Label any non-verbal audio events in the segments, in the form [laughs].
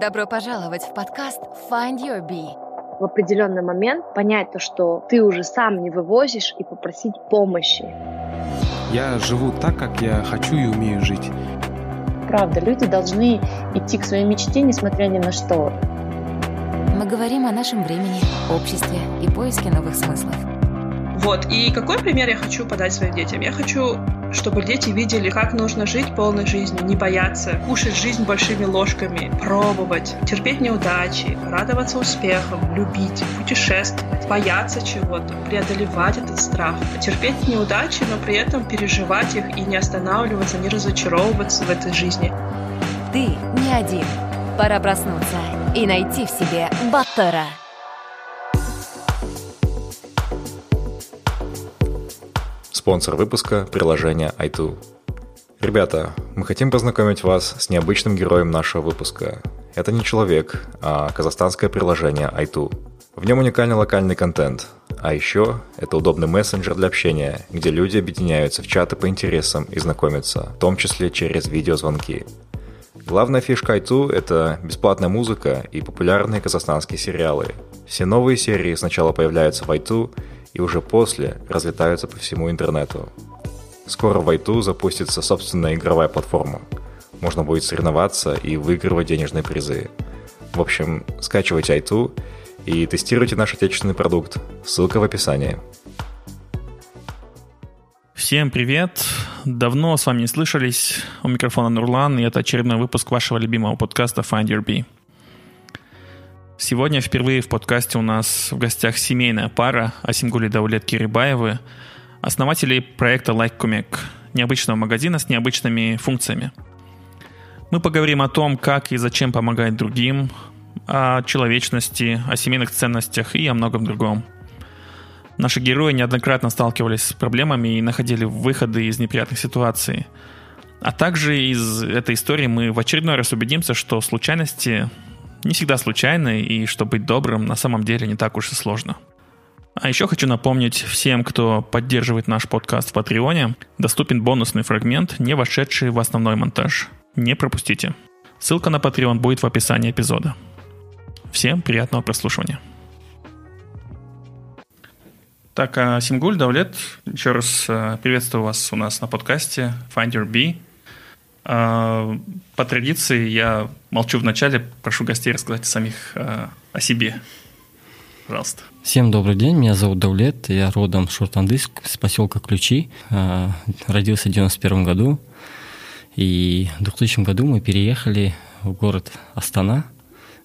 Добро пожаловать в подкаст Find Your Bee. В определенный момент понять то, что ты уже сам не вывозишь и попросить помощи. Я живу так, как я хочу и умею жить. Правда, люди должны идти к своей мечте, несмотря ни на что. Мы говорим о нашем времени, обществе и поиске новых смыслов. Вот, и какой пример я хочу подать своим детям? Я хочу, чтобы дети видели, как нужно жить полной жизнью, не бояться, кушать жизнь большими ложками, пробовать, терпеть неудачи, радоваться успехам, любить, путешествовать, бояться чего-то, преодолевать этот страх, терпеть неудачи, но при этом переживать их и не останавливаться, не разочаровываться в этой жизни. Ты не один. Пора проснуться и найти в себе Баттера. Спонсор выпуска – приложение iToo. Ребята, мы хотим познакомить вас с необычным героем нашего выпуска. Это не человек, а казахстанское приложение iToo. В нем уникальный локальный контент, а еще это удобный мессенджер для общения, где люди объединяются в чаты по интересам и знакомятся, в том числе через видеозвонки. Главная фишка iToo – это бесплатная музыка и популярные казахстанские сериалы. Все новые серии сначала появляются в iToo – и уже после разлетаются по всему интернету. Скоро в iTunes запустится собственная игровая платформа. Можно будет соревноваться и выигрывать денежные призы. В общем, скачивайте iTunes и тестируйте наш отечественный продукт. Ссылка в описании. Всем привет! Давно с вами не слышались. У микрофона Нурлан, и это очередной выпуск вашего любимого подкаста Find Your Bee. Сегодня впервые в подкасте у нас в гостях семейная пара Асимгули Даулет Кирибаевы, основатели проекта Like необычного магазина с необычными функциями. Мы поговорим о том, как и зачем помогать другим, о человечности, о семейных ценностях и о многом другом. Наши герои неоднократно сталкивались с проблемами и находили выходы из неприятных ситуаций. А также из этой истории мы в очередной раз убедимся, что случайности не всегда случайны, и что быть добрым на самом деле не так уж и сложно. А еще хочу напомнить всем, кто поддерживает наш подкаст в Патреоне, доступен бонусный фрагмент, не вошедший в основной монтаж. Не пропустите. Ссылка на Patreon будет в описании эпизода. Всем приятного прослушивания. Так, а Симгуль, Давлет, еще раз э, приветствую вас у нас на подкасте Find Your Bee. А, по традиции я молчу в начале, прошу гостей рассказать самих а, о себе. Пожалуйста. Всем добрый день, меня зовут Давлет, я родом с Шортандыск, с поселка Ключи. А, родился в 91 году, и в 2000 году мы переехали в город Астана,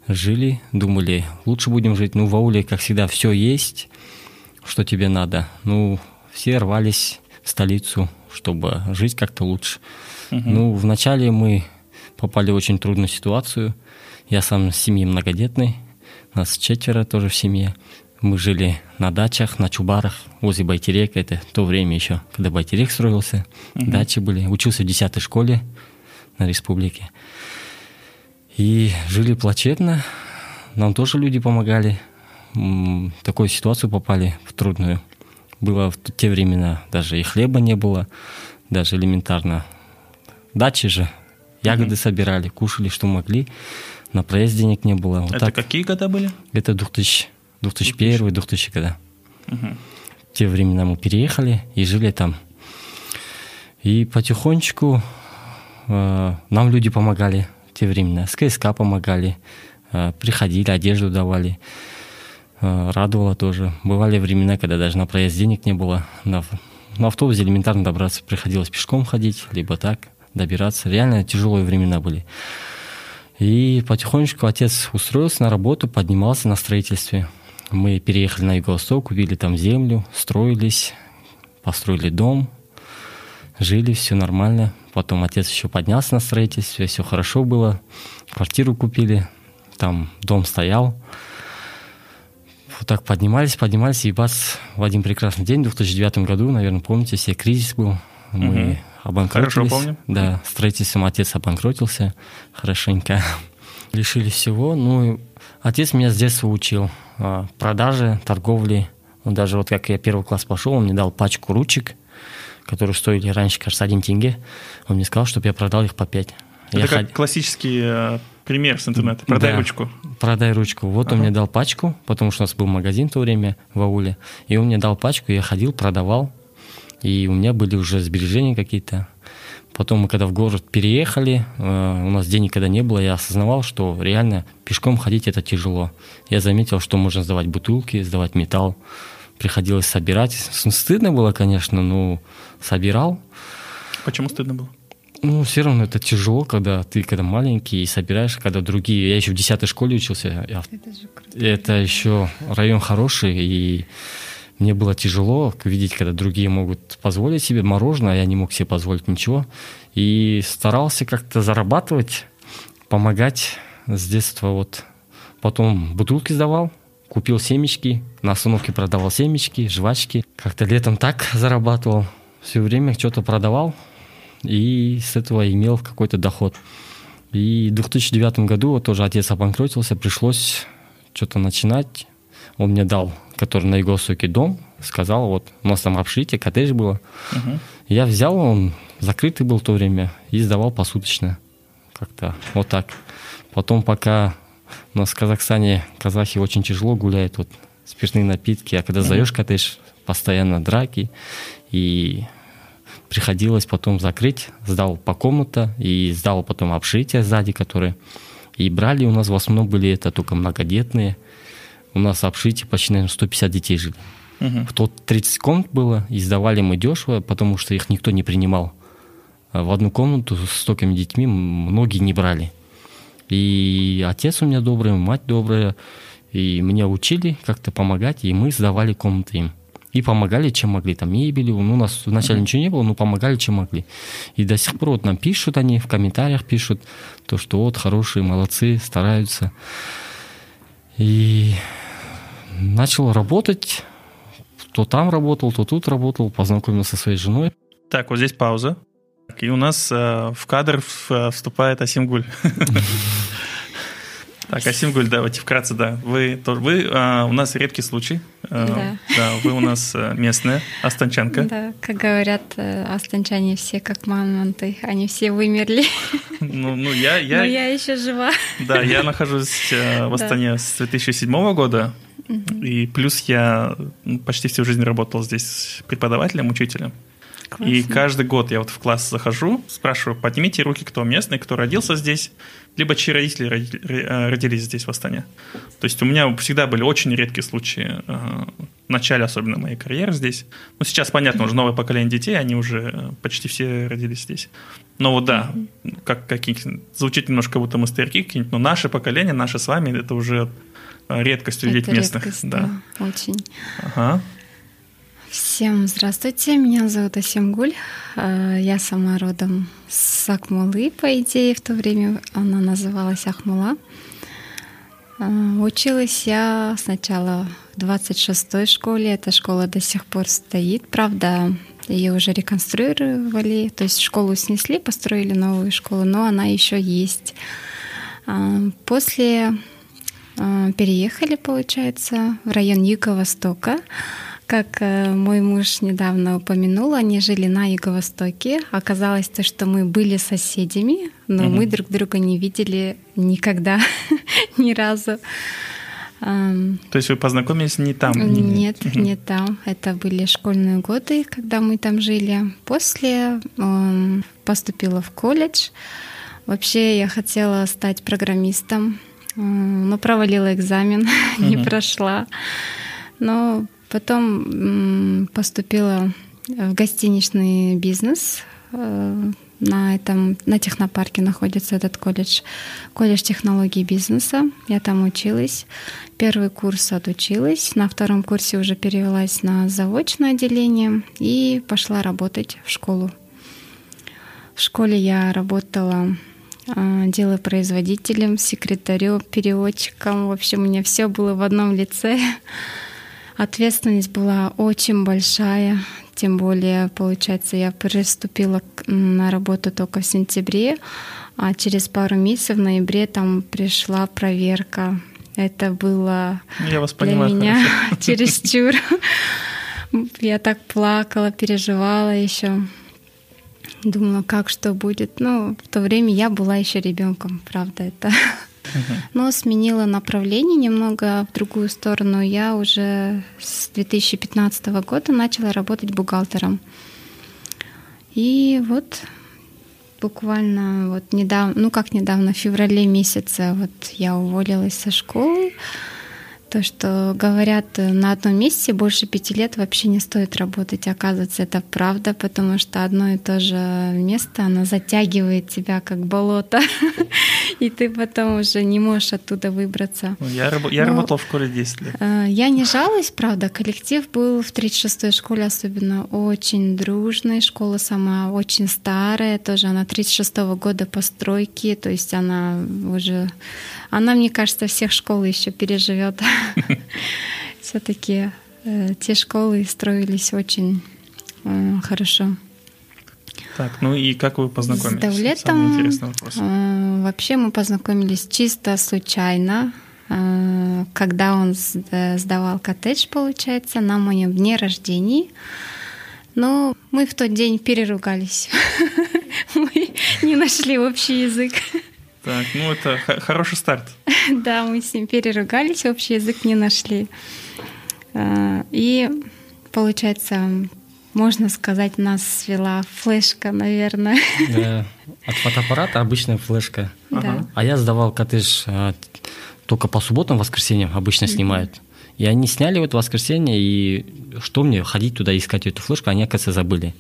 жили, думали, лучше будем жить. Ну, в ауле, как всегда, все есть, что тебе надо. Ну, все рвались в столицу, чтобы жить как-то лучше. Угу. Ну, вначале мы попали в очень трудную ситуацию. Я сам с семьи многодетный, нас четверо тоже в семье. Мы жили на дачах, на чубарах, возле Байтерека. Это то время еще, когда Байтерек строился. Угу. Дачи были. Учился в 10 школе на республике. И жили плачевно. Нам тоже люди помогали. В такую ситуацию попали, в трудную. Было в те времена даже и хлеба не было, даже элементарно дачи же. Ягоды mm-hmm. собирали, кушали, что могли. На проезд денег не было. Вот Это так. какие года были? Это 2000, 2001 2000 года. Угу. В те времена мы переехали и жили там. И потихонечку э, нам люди помогали в те времена. С КСК помогали, э, приходили, одежду давали. Э, радовало тоже. Бывали времена, когда даже на проезд денег не было. На, на автобусе элементарно добраться приходилось пешком ходить, либо так добираться. Реально тяжелые времена были. И потихонечку отец устроился на работу, поднимался на строительстве. Мы переехали на Юго-Восток, купили там землю, строились, построили дом, жили, все нормально. Потом отец еще поднялся на строительстве, все хорошо было. Квартиру купили, там дом стоял. Вот так поднимались, поднимались, и бац, в один прекрасный день, в 2009 году, наверное, помните, все кризис был. Мы обанкротились. Хорошо помню. Да, строительством отец обанкротился хорошенько. [laughs] Лишились всего. Ну, отец меня с детства учил а, продаже, торговле. Он даже вот как я первый класс пошел, он мне дал пачку ручек, которые стоили раньше, кажется, один тенге. Он мне сказал, чтобы я продал их по пять. Это я как ход... классический э, Пример с интернета. Продай Да. ручку. Продай ручку. Вот он Ага. мне дал пачку, потому что у нас был магазин в то время в ауле. И он мне дал пачку, я ходил, продавал. И у меня были уже сбережения какие-то. Потом мы когда в город переехали, э, у нас денег когда не было, я осознавал, что реально пешком ходить это тяжело. Я заметил, что можно сдавать бутылки, сдавать металл. Приходилось собирать. Стыдно было, конечно, но собирал. Почему стыдно было? Ну, все равно это тяжело, когда ты когда маленький и собираешь, когда другие... Я еще в 10 школе учился. я в- это еще район хороший, и мне было тяжело видеть, когда другие могут позволить себе мороженое, а я не мог себе позволить ничего. И старался как-то зарабатывать, помогать с детства. Вот. Потом бутылки сдавал, купил семечки, на остановке продавал семечки, жвачки. Как-то летом так [laughs] зарабатывал. Все время что-то продавал, и с этого имел какой-то доход. И в 2009 году вот тоже отец обанкротился, пришлось что-то начинать. Он мне дал, который на Юго-Востоке дом, сказал, вот у нас там общежитие, коттедж было. Мгм. Я взял, он закрытый был в то время, и сдавал посуточно. Как-то вот так. Потом пока у нас в Казахстане казахи очень тяжело гуляют, вот спиртные напитки, а когда сдаешь коттедж, постоянно драки, и приходилось потом закрыть, сдал по комната и сдал потом общежитие сзади, которые и брали у нас в основном были это только многодетные. У нас в общежитии почти, наверное, 150 детей жили. Мгм. В тот 30 комнат было, и сдавали мы дешево, потому что их никто не принимал. А В одну комнату с столькими детьми многие не брали. И отец у меня добрый, мать добрая, и меня учили как-то помогать, и мы сдавали комнаты им. И помогали, чем могли. Там мебелью, ну, у нас вначале ничего не было, но помогали, чем могли. И до сих пор вот нам пишут они, в комментариях пишут, то, что вот хорошие, молодцы, стараются. И начал работать, то там работал, то тут работал, познакомился со своей женой. Так, вот здесь пауза. И у нас э, в кадр в- э, вступает Асимгуль. [laughs] Так, Асимгуль, давайте вкратце, да. Вы, тоже- вы э, у нас редкий случай. Э, Да. Да, вы у нас местная, астанчанка. Да, как говорят астанчане, все как мамонты, они все вымерли, Ну, ну я, но я, я еще жива. да, я нахожусь в Да. Астане с 2007 года. И плюс я почти всю жизнь работал здесь преподавателем, учителем. И Классно. каждый год я вот в класс захожу, спрашиваю, поднимите руки, кто местный, кто родился здесь, либо чьи родители э, родились здесь, в Астане. То есть у меня всегда были очень редкие случаи, э, в начале особенно моей карьеры здесь. Ну, сейчас, понятно, уже новое поколение детей, они уже почти все родились здесь. Но вот да, как, какие звучит немножко, как будто мы старики какие-нибудь, но наше поколение, наше с вами, это уже редкость увидеть Это местных. редкость, да. да, очень. Ага. Всем здравствуйте, меня зовут Асимгуль. Э, Я сама родом с Акмулы, по идее, в то время она называлась Ахмула. Э, Училась я сначала в 26-й школе, эта школа до сих пор стоит, правда, ее уже реконструировали, то есть школу снесли, построили новую школу, но она еще есть. Э, После переехали, получается, в район Юго-Востока. Как э, мой муж недавно упомянул, они жили на Юго-Востоке. Оказалось то, что мы были соседями, но Мгм. мы друг друга не видели никогда, [laughs] ни разу. То есть вы познакомились не там? не- Нет, Мгм. не там. Это были школьные годы, когда мы там жили. После поступила в колледж. Вообще я хотела стать программистом, но провалила экзамен, [laughs] не Мгм. прошла. Но потом поступила в гостиничный бизнес. Э, На этом на технопарке находится этот колледж, колледж технологий бизнеса. Я там училась. Первый курс отучилась, на втором курсе уже перевелась на заочное отделение и пошла работать в школу. В школе я работала а, делопроизводителем, секретарем, переводчиком. В общем, у меня все было в одном лице. Ответственность была очень большая. Тем более, получается, я приступила на работу только в сентябре, а через пару месяцев в ноябре там пришла проверка. Это было Я вас для понимаю меня хорошо. [laughs] чересчур. Я так плакала, переживала еще. Думала, как что будет. Ну, в то время я была еще ребенком, правда, это. [laughs] Но сменила направление немного в другую сторону. Я уже с 2015 года начала работать бухгалтером. И вот буквально вот недавно, ну как недавно, в феврале месяце вот я уволилась со школы. То, что говорят, э, на одном месте больше пяти лет вообще не стоит работать. Оказывается, это правда, потому что одно и то же место, оно затягивает тебя как болото, [laughs] и ты потом уже не можешь оттуда выбраться. Ну, я, раб- я Но, работал в школе 10 лет. Э, я не жалуюсь, правда. Коллектив был в 36-й школе особенно очень дружной. Школа сама очень старая, тоже она 36-го года постройки, то есть она уже она, мне кажется, всех школ еще переживет. [laughs] Все-таки э, те школы строились очень э, хорошо. Так, ну и как вы познакомились? С Давлетом э, вообще мы познакомились чисто случайно, когда он сдавал коттедж, получается, на моем дне рождения. Но мы в тот день переругались. [laughs] Мы не нашли общий язык. Так, ну это хороший старт. [laughs] Да, мы с ним переругались, общий язык не нашли. А, и получается, можно сказать, нас свела флешка, наверное. Да, [laughs] от фотоаппарата обычная флешка. Да. А я сдавал коттедж а, только по субботам, воскресеньям обычно снимают. И они сняли вот воскресенье, и что мне ходить туда искать эту флешку, они, оказывается, забыли.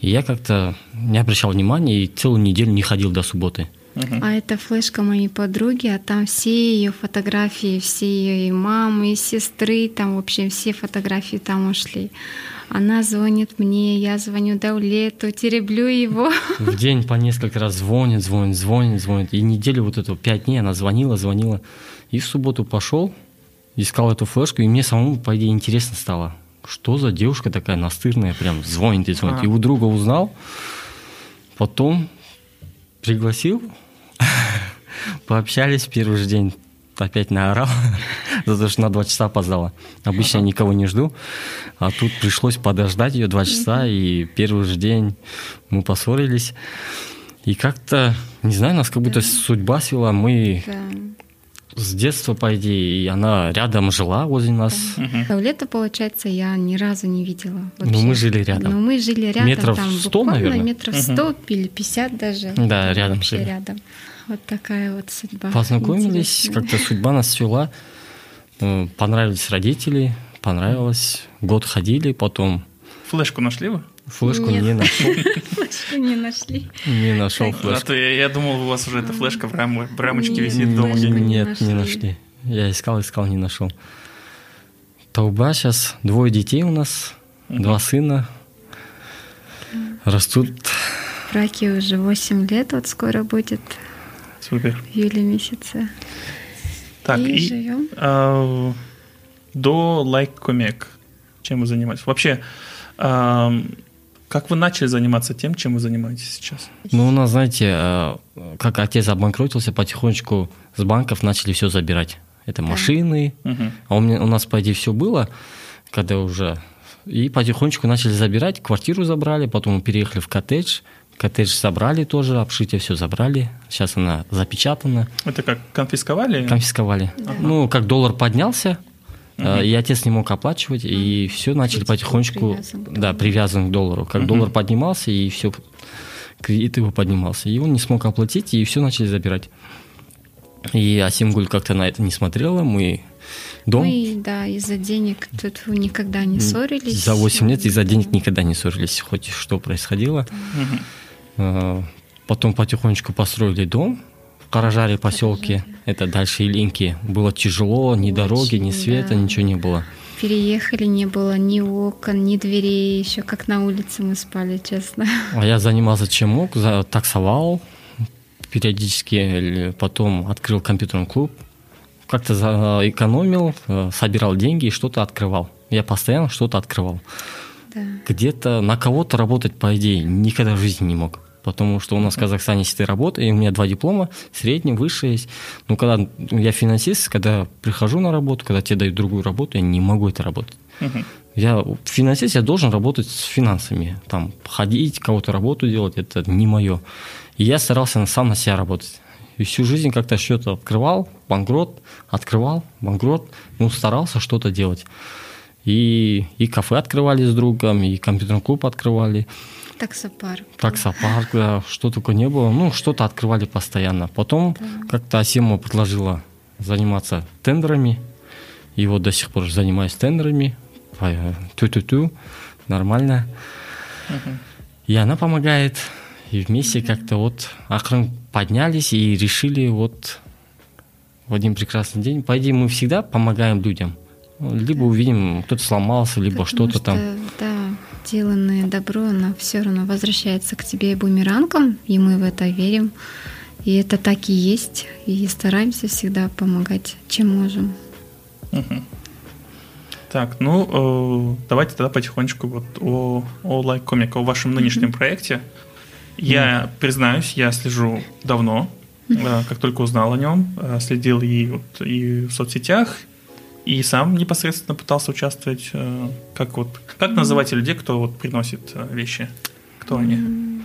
И я как-то не обращал внимания и целую неделю не ходил до субботы. А это флешка моей подруги, а там все ее фотографии, все ее и мамы, и сестры, там, в общем, все фотографии там ушли. Она звонит мне, я звоню Даулету, тереблю его. [laughs] В день по несколько раз звонит, звонит, звонит, звонит. И неделю вот эту, пять дней она звонила, звонила. И в субботу пошел, искал эту флешку, и мне самому, по идее, интересно стало. Что за девушка такая настырная, прям звонит и звонит. А. И у друга узнал, потом пригласил, пообщались первый же день, опять наорал, [laughs] за то, что на два часа опоздала. Обычно я никого не жду, а тут пришлось подождать ее два часа, и первый же день мы поссорились. И как-то, не знаю, нас как будто судьба свела, мы с детства, по идее, и она рядом жила возле нас. Угу. Лето, получается, я ни разу не видела. Вообще. Ну, мы жили рядом. Ну, мы жили рядом. Метров там, 100, наверное? метров 100 угу. или 50 даже. Да, рядом жили. рядом. Вот такая вот судьба. Познакомились, как-то судьба нас свела. Ну, понравились родители, понравилось. Год ходили, потом... Флешку нашли вы? Флешку Нет. не нашел. [laughs] Флешку не нашли. Не нашел флешку. А то я, думал, у вас уже эта флешка в, рам, в рамочке висит дома. Нет, не нашли. Я искал, искал, не нашел. Тауба сейчас двое детей у нас, два сына. Растут. Браки уже 8 лет, вот скоро будет. Супер. В июле месяце. Так, и, и живем. А, до Like Comic чем вы занимаетесь? Вообще, а, как вы начали заниматься тем, чем вы занимаетесь сейчас? Ну, у нас, знаете, э, как отец обанкротился, потихонечку с банков начали все забирать. Это машины. Угу. А у, меня, у нас, по идее, все было, когда уже... И потихонечку начали забирать, квартиру забрали, потом мы переехали в коттедж, коттедж забрали тоже, обшитие все забрали. Сейчас она запечатана. Это как, конфисковали? Конфисковали. Ага. Ну, как доллар поднялся, Uh-huh. И отец не мог оплачивать, и все начали потихонечку, привязан да, привязан к доллару. Как uh-huh. доллар поднимался, и все, кредит его поднимался. И он не смог оплатить, и все начали забирать. И Асимгуль как-то на это не смотрела, мы дом... Мы, да, из-за денег тут никогда не ссорились. За 8 лет из-за денег никогда не ссорились, хоть что происходило. Uh-huh. Потом потихонечку построили дом, Каражаре поселке, это дальше Илинки. Было тяжело, ни дороги, ни света, да. ничего не было. Переехали, не было ни окон, ни дверей, еще как на улице мы спали, честно. А я занимался чем мог, таксовал периодически, потом открыл компьютерный клуб, как-то экономил, э, собирал деньги и что-то открывал. Я постоянно что-то открывал. Да. Где-то на кого-то работать, по идее, никогда в жизни не мог. Потому что у нас в Казахстане есть работа, и у меня два диплома, средний, высший есть. Но когда я финансист, когда прихожу на работу, когда тебе дают другую работу, я не могу это работать. Uh-huh. Я финансист, я должен работать с финансами. Там ходить, кого-то работу делать, это не мое. И я старался сам на себя работать. И всю жизнь как-то что-то открывал, банкрот, открывал, банкрот, ну, старался что-то делать. И, и кафе открывали с другом, и компьютерный клуб открывали. Таксопарк. Таксопарк, да, что только не было. Ну, что-то открывали постоянно. Потом да. как-то Асема предложила заниматься тендерами. И вот до сих пор занимаюсь тендерами. Ту-ту-ту, нормально. Угу. И она помогает. И вместе как-то вот акрын поднялись и решили вот в один прекрасный день. По идее, мы всегда помогаем людям. Либо увидим, кто-то сломался, либо что-то там. Да, деланное добро, оно все равно возвращается к тебе бумерангом, и мы в это верим. И это так и есть. И стараемся всегда помогать, чем можем. Угу. Так, ну э, давайте тогда потихонечку вот о, о Like Comic, о вашем нынешнем mm-hmm. проекте. Я mm-hmm. признаюсь, я слежу давно, э, как только узнал о нем, э, следил и, вот, и в соцсетях, и сам непосредственно пытался участвовать. Э, как вот как называть людей, кто вот приносит э, вещи? Кто они?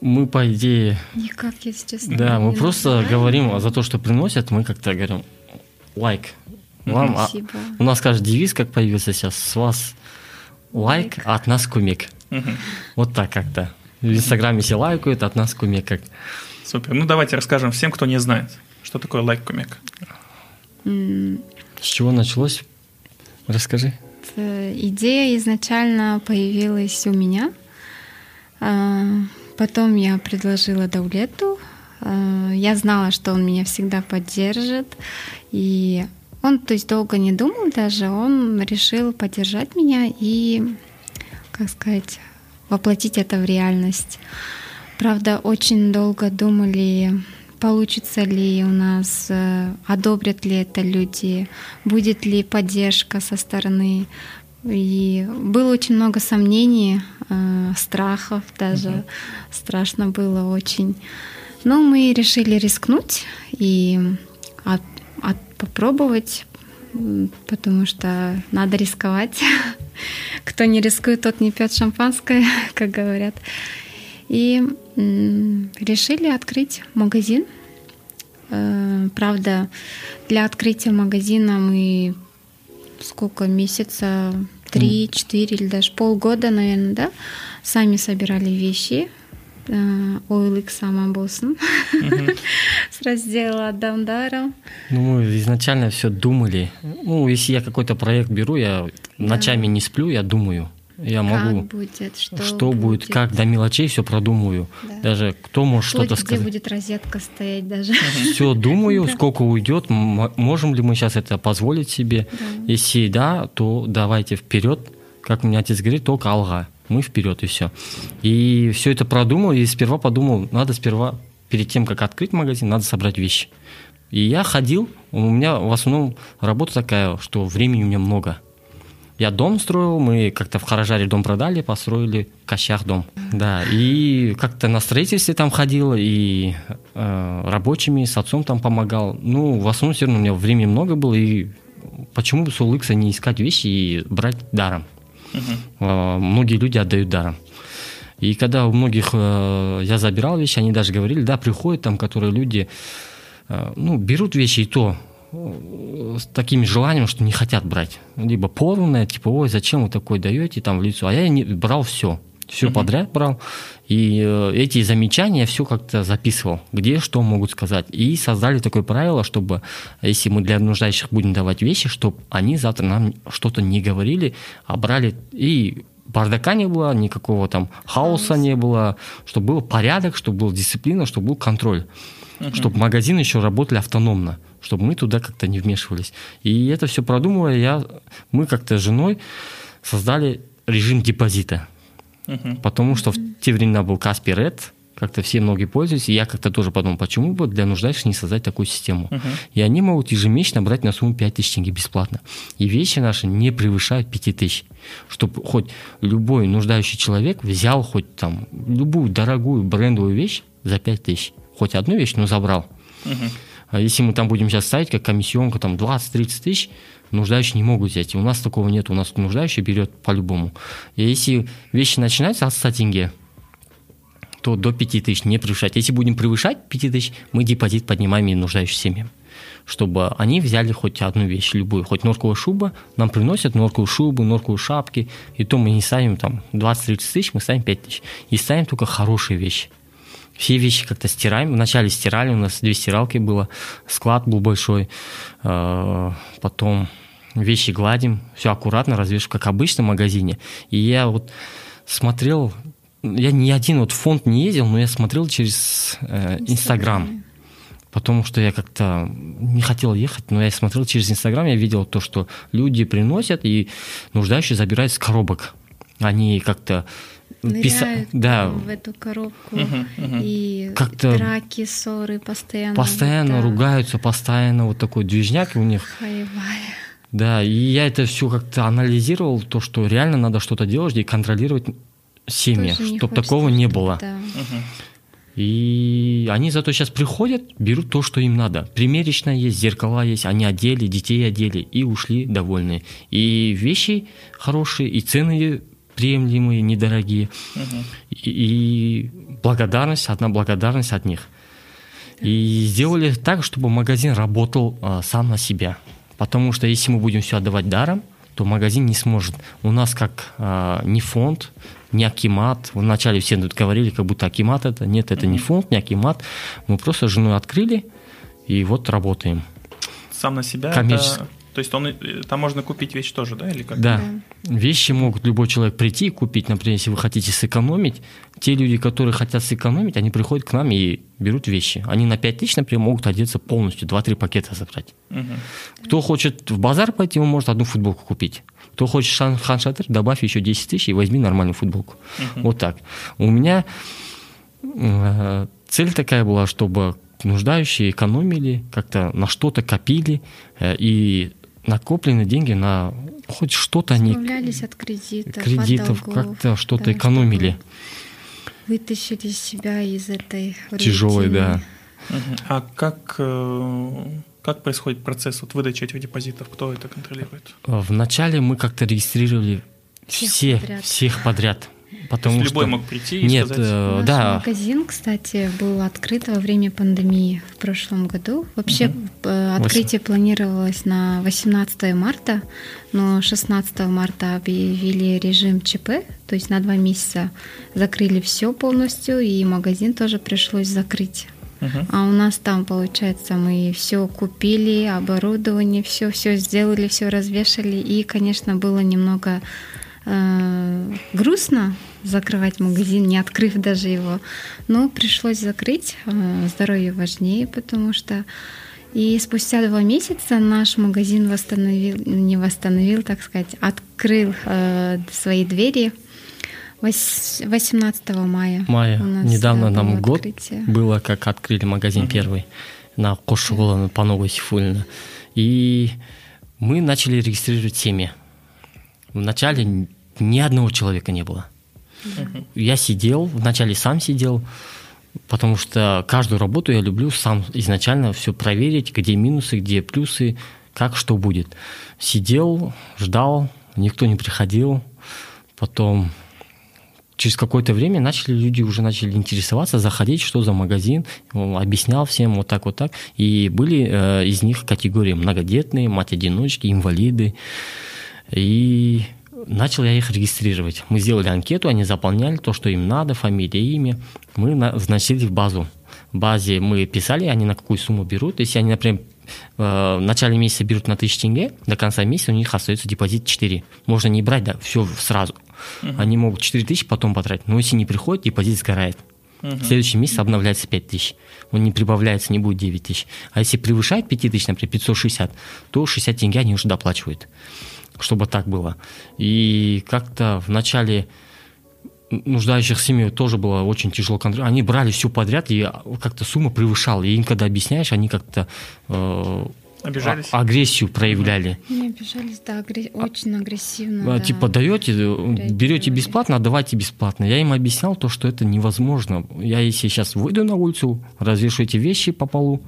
Мы, по идее... Никак, если честно. Да, мы просто называем. говорим за то, что приносят, мы как-то говорим лайк. Вам, а, у нас, каждый девиз, как появился сейчас, с вас лайк, а от нас кумик. Вот так как-то. В Инстаграме все лайкают, от нас кумик как. Супер. Ну, давайте расскажем всем, кто не знает, что такое лайк кумик. С чего началось? Расскажи. Идея изначально появилась у меня. А, потом я предложила Даулету. А, я знала, что он меня всегда поддержит. И он, то есть, долго не думал даже. Он решил поддержать меня и, как сказать, воплотить это в реальность. Правда, очень долго думали получится ли у нас, э, одобрят ли это люди, будет ли поддержка со стороны. И было очень много сомнений, э, страхов даже. Угу. Страшно было очень. Но мы решили рискнуть и от, от попробовать, потому что надо рисковать. [laughs] Кто не рискует, тот не пьет шампанское, [laughs] как говорят. И решили открыть магазин. Э, правда, для открытия магазина мы сколько месяца, три, четыре или даже полгода, наверное, да, сами собирали вещи. OLX сама болсын с раздела Адамдара. Ну, мы изначально все думали. Ну, если я какой-то проект беру, я ночами не сплю, я думаю. Я могу. Как будет, что, что будет, будет, как до мелочей все продумываю. Да. Даже кто может что-то сказать. Где будет розетка стоять даже. Все думаю, сколько уйдет, можем ли мы сейчас это позволить себе. Да. Если да, то давайте вперед. Как мне отец говорит, только алга. Мы вперед и все. И все это продумал, и сперва подумал, надо сперва, перед тем, как открыть магазин, надо собрать вещи. И я ходил, у меня в основном работа такая, что времени у меня много. Я дом строил, мы как-то в Харажаре дом продали, построили в Кащах дом. Да, и как-то на строительстве там ходил, и э, рабочими, с отцом там помогал. Ну, в основном все равно у меня времени много было, и почему бы с Улыкса не искать вещи и брать даром? Uh-huh. Э, многие люди отдают даром. И когда у многих э, я забирал вещи, они даже говорили, да, приходят там, которые люди, э, ну, берут вещи и то, с таким желанием, что не хотят брать. Либо порванное, типа, ой, зачем вы такой даете там в лицо. А я не брал все. Все угу. подряд брал. И э, эти замечания все как-то записывал, где что могут сказать. И создали такое правило, чтобы, если мы для нуждающих будем давать вещи, чтобы они завтра нам что-то не говорили, а брали и бардака не было, никакого там хаоса не было, чтобы был порядок, чтобы была дисциплина, чтобы был контроль. Угу. Чтобы магазины еще работали автономно чтобы мы туда как-то не вмешивались. И это все продумывая, я, мы как-то с женой создали режим депозита. Uh-huh. Потому что в те времена был Каспи Ред, как-то все многие пользуются, и я как-то тоже подумал, почему бы для нуждающихся не создать такую систему. Uh-huh. И они могут ежемесячно брать на сумму 5 тысяч тенге бесплатно. И вещи наши не превышают 5 тысяч. Чтобы хоть любой нуждающий человек взял хоть там любую дорогую брендовую вещь за 5 тысяч. Хоть одну вещь, но забрал. Uh-huh. А если мы там будем сейчас ставить, как комиссионка, там 20-30 тысяч, нуждающие не могут взять. У нас такого нет, у нас нуждающий берет по-любому. И если вещи начинаются от 100 тенге, то до 5 тысяч не превышать. Если будем превышать 5 тысяч, мы депозит поднимаем и нуждающим семьям чтобы они взяли хоть одну вещь, любую, хоть норковая шуба, нам приносят норковую шубу, норковые шапки, и то мы не ставим там 20-30 тысяч, мы ставим 5 тысяч. И ставим только хорошие вещи. Все вещи как-то стираем. Вначале стирали, у нас две стиралки было, склад был большой, э, потом вещи гладим, все аккуратно развешиваем, как обычно в магазине. И я вот смотрел я ни один вот фонд не ездил, но я смотрел через э, Инстаграм. Потому что я как-то не хотел ехать, но я смотрел через Инстаграм, я видел то, что люди приносят и нуждающие забирают с коробок. Они как-то писают да. в эту коробку. Угу, угу. И как-то драки, ссоры постоянно. Постоянно да. ругаются, постоянно вот такой движняк у них. Хаевая. Да, и я это все как-то анализировал, то, что реально надо что-то делать и контролировать семьях, чтобы такого не было. Да. И они зато сейчас приходят, берут то, что им надо. Примерочная есть, зеркала есть, они одели, детей одели и ушли довольные. И вещи хорошие, и цены приемлемые, недорогие. Угу. И, и благодарность, одна благодарность от них. И сделали так, чтобы магазин работал а, сам на себя. Потому что если мы будем все отдавать даром, то магазин не сможет. У нас как а, не фонд, не Акимат. Вначале все тут говорили, как будто Акимат это. Нет, это не фонд, не Акимат. Мы просто с женой открыли и вот работаем. Сам на себя? Это... То есть он, там можно купить вещи тоже, да? Или как? Да. да. Вещи могут любой человек прийти и купить. Например, если вы хотите сэкономить, те люди, которые хотят сэкономить, они приходят к нам и берут вещи. Они на 5 тысяч, например, могут одеться полностью, 2-3 пакета забрать. Угу. Кто хочет в базар пойти, он может одну футболку купить. Кто хочет хан шатыр, добавь еще 10 тысяч и возьми нормальную футболку. Uh-huh. Вот так. У меня э, цель такая была, чтобы нуждающие экономили, как-то на что-то копили, э, и накопленные деньги на хоть что-то они... От кредитов, кредитов как-то что-то да, экономили. Вытащили себя из этой тяжелой, да. А как э, как происходит процесс вот выдачи этих депозитов? Кто это контролирует? Вначале мы как-то регистрировали всех все, подряд. всех подряд. Потому То что любой мог прийти и Нет, сказать... Э, Наш да. магазин, кстати, был открыт во время пандемии в прошлом году. Вообще угу. открытие 8. планировалось на 18 марта, но 16 марта объявили режим ЧП, то есть на два месяца закрыли все полностью, и магазин тоже пришлось закрыть. А у нас там, получается, мы все купили, оборудование, все, все сделали, все развешали. И, конечно, было немного э, грустно закрывать магазин, не открыв даже его. Но пришлось закрыть. Э, здоровье важнее, потому что и спустя два месяца наш магазин восстановил, не восстановил, так сказать, открыл э, свои двери 18 мая. Мая. Недавно нам год открытие. было, как открыли магазин угу. первый на Кошугула, по Новой Сифулина. И мы начали регистрировать семьи. Вначале ни одного человека не было. Угу. Я сидел, вначале сам сидел, потому что каждую работу я люблю сам изначально все проверить, где минусы, где плюсы, как что будет. Сидел, ждал, никто не приходил. Потом через какое-то время начали люди уже начали интересоваться, заходить, что за магазин, объяснял всем вот так вот так. И были э, из них категории многодетные, мать-одиночки, инвалиды. И начал я их регистрировать. Мы сделали анкету, они заполняли то, что им надо, фамилия, имя. Мы вносили в базу. В базе мы писали, они на какую сумму берут. Если они, например, э, в начале месяца берут на 1000 тенге, до конца месяца у них остается депозит 4. Можно не брать, да, все сразу. Uh-huh. Они могут 4 тысячи потом потратить, но если не приходит, депозит сгорает. Uh-huh. В следующем месяце обновляется 5 тысяч. Он не прибавляется, не будет 9 тысяч. А если превышает 5 тысяч, например, 560, то 60 тенге они уже доплачивают. Чтобы так было. И как-то в начале нуждающих семей тоже было очень тяжело контролировать. Они брали все подряд, и как-то сумма превышала. И им, когда объясняешь, они как-то э, Обижались? а- агрессию проявляли. Не обижались, да, агре- очень агрессивно. А, да. Типа даете, берете реагировали. бесплатно, отдавайте бесплатно. Я им объяснял то, что это невозможно. Я если сейчас выйду на улицу, развешу эти вещи по полу,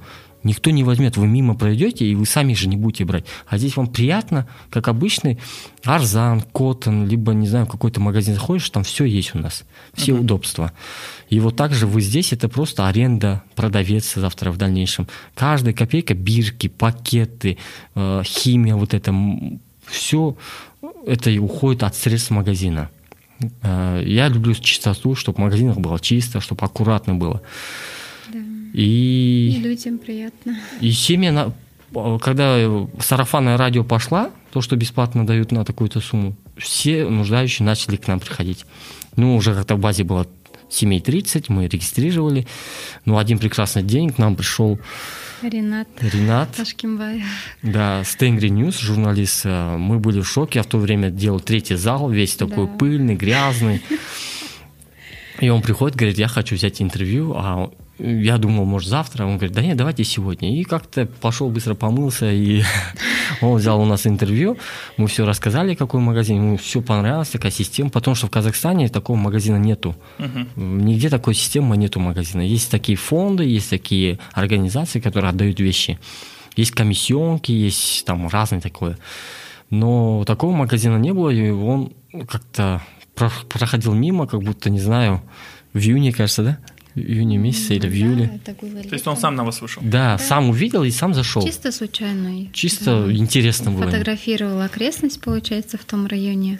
никто не возьмет. Вы мимо пройдете, и вы сами же не будете брать. А здесь вам приятно, как обычный Арзан, Коттон, либо, не знаю, какой-то магазин заходишь, там все есть у нас, все удобства. И вот так же вы здесь, это просто аренда, продавец завтра в дальнейшем. Каждая копейка, бирки, пакеты, э, химия, вот это, все это и уходит от средств магазина. Э, Я люблю чистоту, чтобы в магазинах было чисто, чтобы аккуратно было. И И, людям приятно. и семья, когда сарафанное радио пошла, то, что бесплатно дают на такую-то сумму, все нуждающие начали к нам приходить. Ну, уже как-то в базе было семей 30, мы регистрировали. Но один прекрасный день к нам пришел Ренат Ренат, Ташкимбаев. да, с Tengri News, журналист. Э, Мы были в шоке. Я в то время делал третий зал, весь такой Да. пыльный, грязный. И он приходит, говорит, я хочу взять интервью, а я думал, может, завтра. Он говорит, да нет, давайте сегодня. И как-то пошел быстро помылся, и [laughs] он взял у нас интервью. Мы все рассказали, какой магазин. Ему все понравилось, такая система. Потому что в Казахстане такого магазина нету. Нигде такой системы нету магазина. Есть такие фонды, есть такие организации, которые отдают вещи. Есть комиссионки, есть там разное такое. Но такого магазина не было, и он как-то про- проходил мимо, как будто, не знаю, в июне, кажется, да? В июне месяце или в Да, июле. То есть он сам на вас вышел? Да, сам увидел и сам зашел. Чисто случайно. Чисто Да. интересно было. Фотографировал окрестность, получается, в том районе.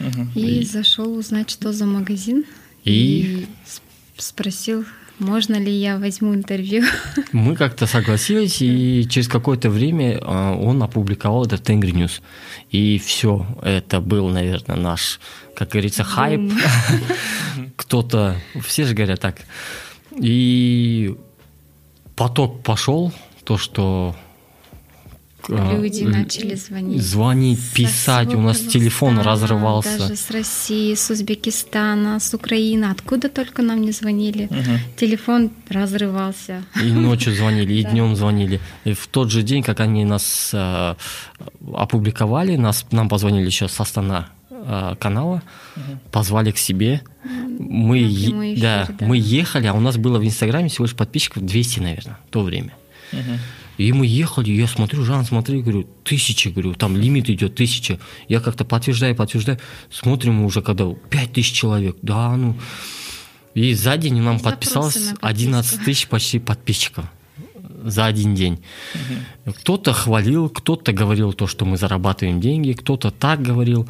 Мгм. И зашел узнать, что за магазин. И? с- спросил, можно ли я возьму интервью. [laughs] Мы как-то согласились, и через какое-то время а, он опубликовал это в Тенгри News. И все, это был, наверное, наш, как говорится, хайп. [laughs] Кто-то, все же говорят так. И поток пошел, то, что а, Люди начали звонить. звонить, писать, у нас телефон разрывался. Даже с России, с Узбекистана, с Украины. Откуда только нам не звонили. Мгм. Телефон разрывался. И ночью звонили, и [laughs] Да. днем звонили. И в тот же день, как они нас э, опубликовали, нас, нам позвонили еще с Астана э, канала, позвали к себе. Мы, е- эфир, да, да. мы ехали, а у нас было в Инстаграме всего лишь подписчиков 200, наверное, в то время. Мгм. И мы ехали, я смотрю, Жан, смотри, говорю, тысяча, говорю, там лимит идет, тысяча. Я как-то подтверждаю, подтверждаю. Смотрим уже, когда пять тысяч человек, да, ну. И за день нам Запросы подписалось на подписку. 11 тысяч почти подписчиков за один день. Кто-то хвалил, кто-то говорил то, что мы зарабатываем деньги, кто-то так говорил.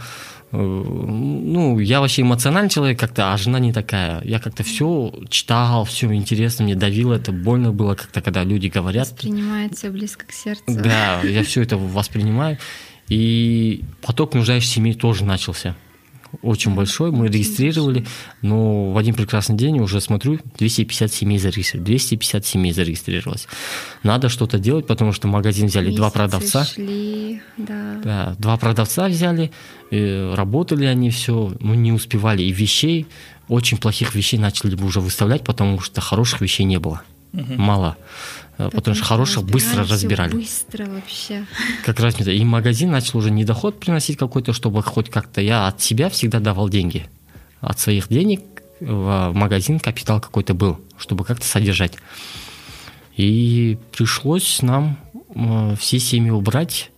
Ну, я вообще эмоциональный человек как-то, а жена не такая. Я как-то все читал, все интересно, мне давило, это больно было как-то, когда люди говорят. Воспринимается близко к сердцу. Да, я все это воспринимаю. И поток нуждающих семей тоже начался. Очень большой. Мы регистрировали, но в один прекрасный день уже смотрю, 250 семей зарегистрировалось. 250 семей зарегистрировалось. Надо что-то делать, потому что магазин взяли два продавца. Шли, да. Да, два продавца взяли, э, работали они все, ну не успевали. И вещей, очень плохих вещей начали бы уже выставлять, потому что хороших вещей не было. Мало. Э, Потому что хороших быстро всё разбирали. Быстро вообще. [laughs] Как раз это. И магазин начал уже не доход приносить какой-то, чтобы хоть как-то я от себя всегда давал деньги. От своих денег в магазин капитал какой-то был, чтобы как-то содержать. И пришлось нам э, все семьи убрать.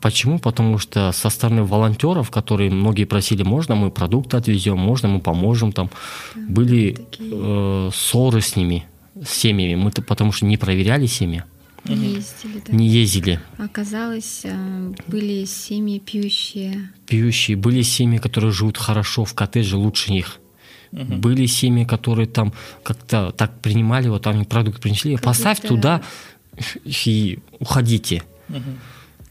Почему? Потому что со стороны волонтеров, которые многие просили, можно мы продукты отвезем, можно мы поможем, там были такие. э, ссоры с ними, с семьями. Мы то потому что не проверяли семьи, Не ездили, да. не ездили. Оказалось, э, были семьи пьющие. пьющие, были семьи, которые живут хорошо в коттедже, лучше них. Были семьи, которые там как-то так принимали, вот они продукт принесли, Как поставь будто- туда [laughs] и уходите.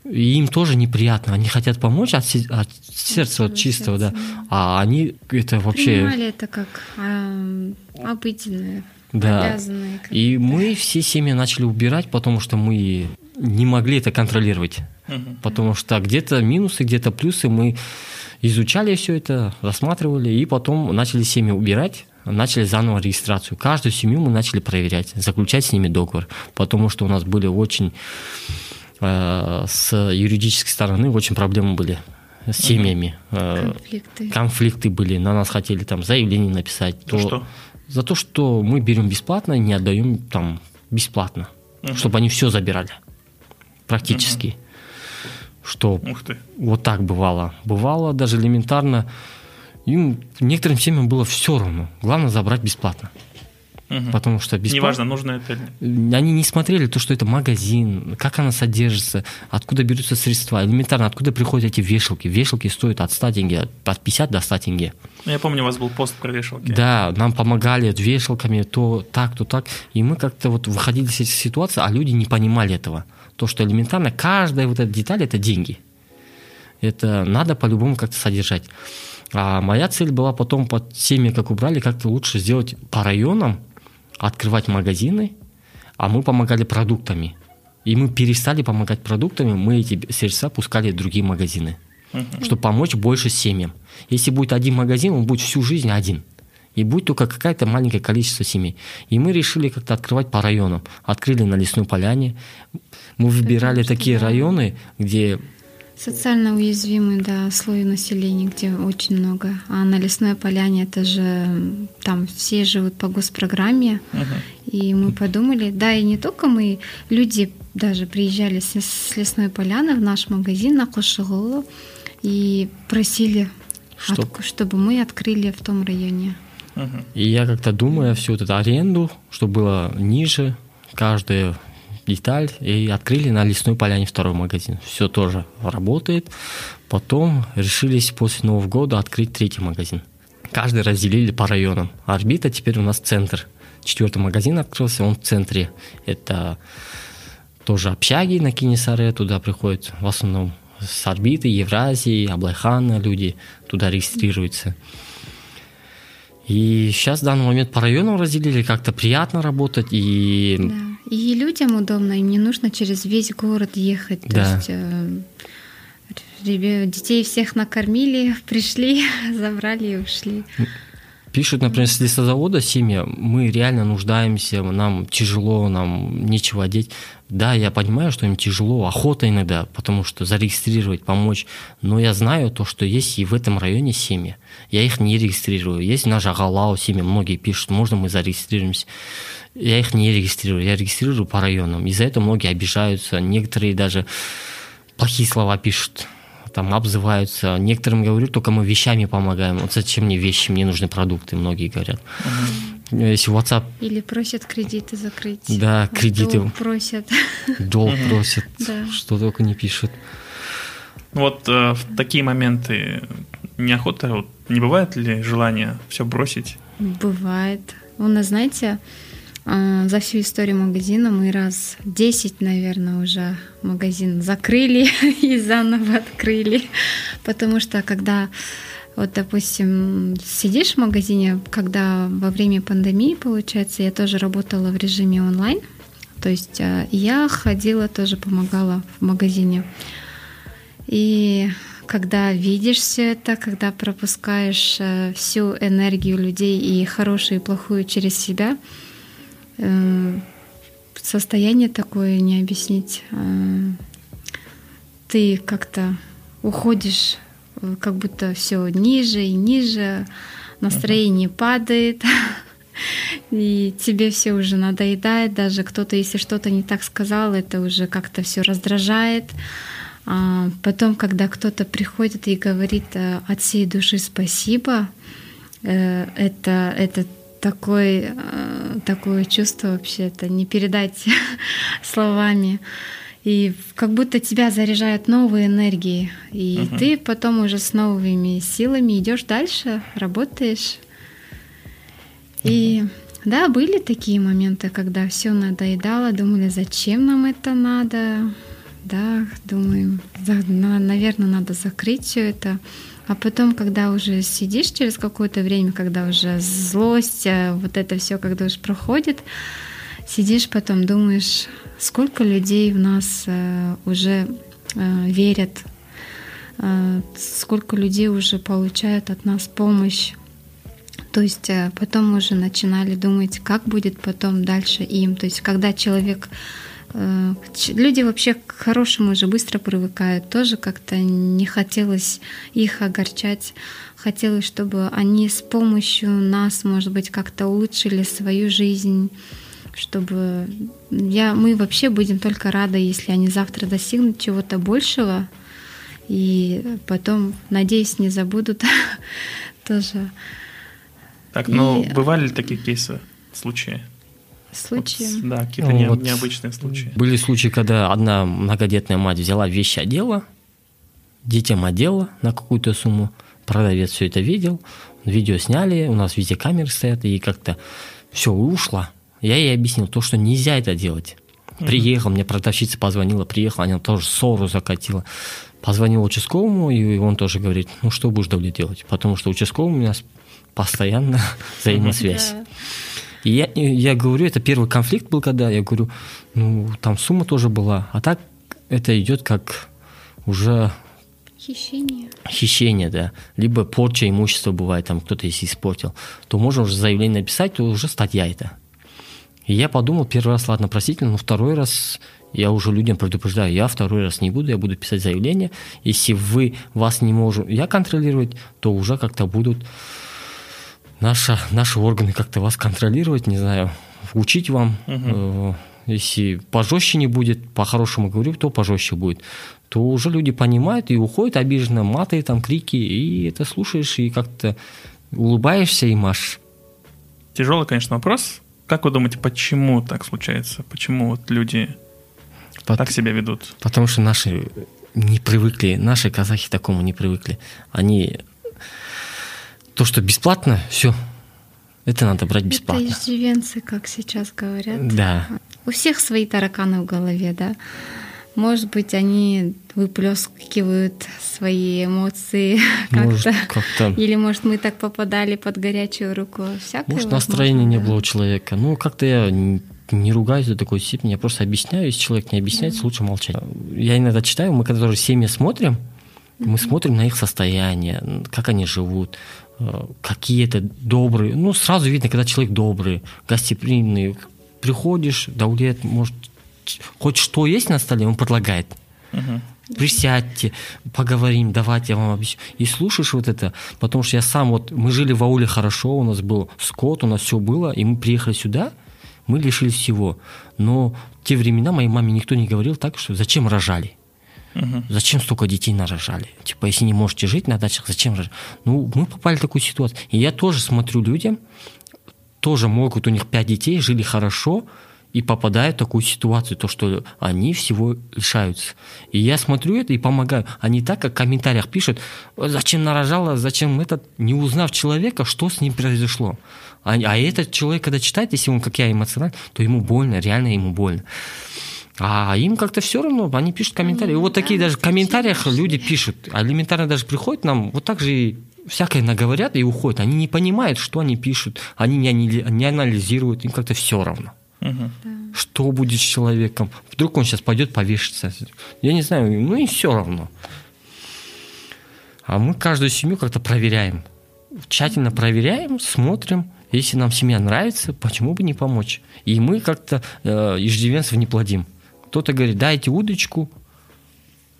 И им тоже неприятно, они хотят помочь от, от сердца вот всего чистого, да. сердца, да. А они это вообще, Принимали это как э, обыденное, да. И мы все семьи начали убирать, потому что мы не могли это контролировать. Мгм. Потому что где-то минусы, где-то плюсы мы изучали все это, рассматривали, и потом начали семьи убирать, начали заново регистрацию. Каждую семью мы начали проверять, заключать с ними договор, потому что у нас были очень э, с юридической стороны очень проблемы были с семьями. Э, Конфликты. конфликты были, на нас хотели там заявление написать. За то- что? За то, что мы берем бесплатно и не отдаем там бесплатно, Мгм. чтобы они все забирали. Практически. Что Ух ты. вот так бывало. Бывало даже элементарно. Им, некоторым семьям было все равно. Главное забрать бесплатно. Мгм. Потому что бесплатно... Неважно, нужно это. Они не смотрели то, что это магазин, как она содержится, откуда берутся средства. Элементарно, откуда приходят эти вешалки. Вешалки стоят от 100 тенге, от 50 до 100 тенге. Ну, Я помню, у вас был пост про вешалки. Да, нам помогали вешалками, то так, то так. И мы как-то вот выходили из этих ситуаций, а люди не понимали этого. То, что элементарно каждая вот эта деталь – это деньги. Это надо по-любому как-то содержать. А моя цель была потом под семьи, как убрали, как-то лучше сделать по районам, открывать магазины, а мы помогали продуктами. И мы перестали помогать продуктами, мы эти средства пускали в другие магазины Мгм. чтобы помочь больше семьям. Если будет один магазин, он будет всю жизнь один. И будет только какое-то маленькое количество семей. И мы решили как-то открывать по районам. Открыли на Лесной Поляне. Мы выбирали такие да. районы, где Социально уязвимый, да, слой населения, где очень много. А на Лесной Поляне это же там все живут по госпрограмме. Мгм. И мы подумали, да, и не только мы, люди даже приезжали с, с Лесной Поляны в наш магазин на Кошеголу и просили, Чтоб- отк- чтобы мы открыли в том районе. Мгм. И я как-то думаю всю вот эту аренду, чтобы было ниже, каждая деталь, и открыли на Лесной Поляне второй магазин. Все тоже работает. Потом решились после Нового года открыть третий магазин. Каждый разделили по районам. Орбита теперь у нас центр. Четвертый магазин открылся, он в центре. Это тоже общаги на Кинесаре, туда приходят в основном с орбиты, Евразии, Аблайхана люди туда регистрируются. И сейчас в данный момент по районам разделили, как-то приятно работать, и Да. И людям удобно, им не нужно через весь город ехать. То Да. есть э, детей всех накормили, [laughs] пришли, [laughs] забрали и ушли. пишут, например, с лесозавода семья, мы реально нуждаемся, нам тяжело, нам нечего одеть. Да, я понимаю, что им тяжело, охота иногда, потому что зарегистрировать, помочь, но я знаю то, что есть и в этом районе семьи. Я их не регистрирую. Есть на Жагалау семьи, многие пишут, можно мы зарегистрируемся. Я их не регистрирую, я регистрирую по районам. Из-за этого многие обижаются, некоторые даже плохие слова пишут, там обзываются. Некоторым говорю, только мы вещами помогаем. Вот зачем мне вещи, мне нужны продукты, многие говорят. Если WhatsApp Или просят кредиты закрыть. Да, кредиты. долг просят. [laughs] долг просят, что только не пишут. Ну Вот э, в такие моменты неохота, вот, не бывает ли желания все бросить? Бывает. У нас, знаете, а, за всю историю магазина мы раз 10, наверное, уже магазин закрыли [laughs] и заново открыли. Потому что когда вот, допустим, сидишь в магазине, когда во время пандемии, получается, я тоже работала в режиме онлайн, то есть а, я ходила, тоже помогала в магазине. И когда видишь все это, когда пропускаешь э, всю энергию людей и хорошую и плохую через себя, э, состояние такое не объяснить. Э, Ты как-то уходишь, э, как будто все ниже и ниже, настроение падает, [laughs] и тебе все уже надоедает, даже кто-то, если что-то не так сказал, это уже как-то все раздражает. А потом, когда кто-то приходит и говорит э, от всей души спасибо, э, это, это такой, э, такое чувство вообще, это не передать [laughs] словами. И как будто тебя заряжают новые энергии. И Мгм. ты потом уже с новыми силами идешь дальше, работаешь. И да, были такие моменты, когда все надоедало, думали, зачем нам это надо. Да, думаем, наверное, надо закрыть все это. А потом, когда уже сидишь через какое-то время, когда уже злость, э, вот это все, когда уже проходит, сидишь потом, думаешь, сколько людей в нас э, уже э, верят, э, сколько людей уже получают от нас помощь. То есть потом уже начинали думать, как будет потом дальше им. То есть когда человек люди вообще к хорошему уже быстро привыкают. Тоже как-то не хотелось их огорчать. Хотелось, чтобы они с помощью нас, может быть, как-то улучшили свою жизнь чтобы я, мы вообще будем только рады, если они завтра достигнут чего-то большего, и потом, надеюсь, не забудут [laughs] тоже. Так, ну, и... бывали ли такие кейсы, случаи? случаи. Вот, да, какие-то ну, не, вот необычные случаи. Были случаи, когда одна многодетная мать взяла вещи одела, детям одела на какую-то сумму, продавец все это видел, видео сняли, у нас везде камеры стоят, и как-то все, ушла. Я ей объяснил то, что нельзя это делать. Приехал, мне продавщица позвонила, приехала, она тоже ссору закатила. Позвонил участковому, и он тоже говорит, ну что будешь давле делать? Потому что участковый у нас постоянно [laughs] взаимосвязь. И я, я говорю, это первый конфликт был, когда я говорю, ну, там сумма тоже была, а так это идет как уже Хищение. Хищение, да. Либо порча имущества бывает, там кто-то если испортил. То можно уже заявление написать, то уже статья это. И я подумал, первый раз, ладно, простительно, но второй раз я уже людям предупреждаю, я второй раз не буду, я буду писать заявление. Если вы вас не можете я контролировать, то уже как-то будут наша, наши органы как-то вас контролировать, не знаю, учить вам. Угу. Если пожестче не будет, по-хорошему говорю, то пожестче будет, то уже люди понимают и уходят обиженно, маты, там, крики, и это слушаешь, и как-то улыбаешься и машешь. Тяжелый, конечно, вопрос. Как вы думаете, почему так случается? Почему вот люди Пот... так себя ведут? Потому что наши не привыкли, наши казахи такому не привыкли. Они то, что бесплатно, все, это надо брать бесплатно. Это иждивенцы, как сейчас говорят. Да. У всех свои тараканы в голове, да. Может быть, они выплескивают свои эмоции [laughs] как-то. как Или, может, мы так попадали под горячую руку. Всякое может, настроения да. не было у человека. Ну, как-то я не ругаюсь до такой степени, я просто объясняю. Если человек не объясняет, да. лучше молчать. Я иногда читаю, мы когда тоже семьи смотрим, мы смотрим на их состояние, как они живут, Э, какие-то добрые, ну, сразу видно, когда человек добрый, гостеприимный, приходишь, Даулет, может, хоть что есть на столе, он предлагает. uh Присядьте, поговорим, давайте я вам объясню. И слушаешь вот это, потому что я сам вот, мы жили в ауле хорошо, у нас был скот, у нас все было, и мы приехали сюда, мы лишились всего. Но в те времена моей маме никто не говорил так, что зачем рожали. Угу. Зачем столько детей нарожали? Типа, если не можете жить на дачах, зачем рожать? Ну, мы попали в такую ситуацию. И я тоже смотрю людям, тоже могут, у них пять детей, жили хорошо, и попадают в такую ситуацию, то, что они всего лишаются. И я смотрю это и помогаю. Они так, как в комментариях пишут, зачем нарожала, зачем этот, не узнав человека, что с ним произошло. А, а этот человек, когда читает, если он, как я, эмоциональный, то ему больно, реально ему больно. А им как-то все равно, они пишут комментарии. И вот такие даже в комментариях люди пишут. А элементарно даже приходят нам, вот так же и всякое наговорят и уходят. Они не понимают, что они пишут, они не, не анализируют, им как-то все равно. Угу. Что будет с человеком? Вдруг он сейчас пойдет повешаться. Я не знаю, ну и все равно. А мы каждую семью как-то проверяем. Тщательно проверяем, смотрим. Если нам семья нравится, почему бы не помочь? И мы как-то э, иждивенцев не плодим. Кто-то говорит, дайте удочку,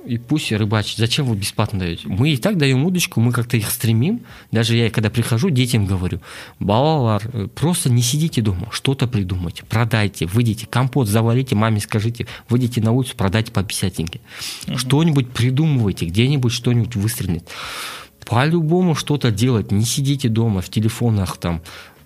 и пусть рыбачат. Зачем вы бесплатно даете? Мы и так даем удочку, мы как-то их стремим. Даже я, когда прихожу, детям говорю, балалар, просто не сидите дома, что-то придумайте, продайте, выйдите, компот заварите, маме скажите, выйдите на улицу, продайте по 50 Угу. Что-нибудь придумывайте, где-нибудь что-нибудь выстрелит. По-любому что-то делать, не сидите дома в телефонах там,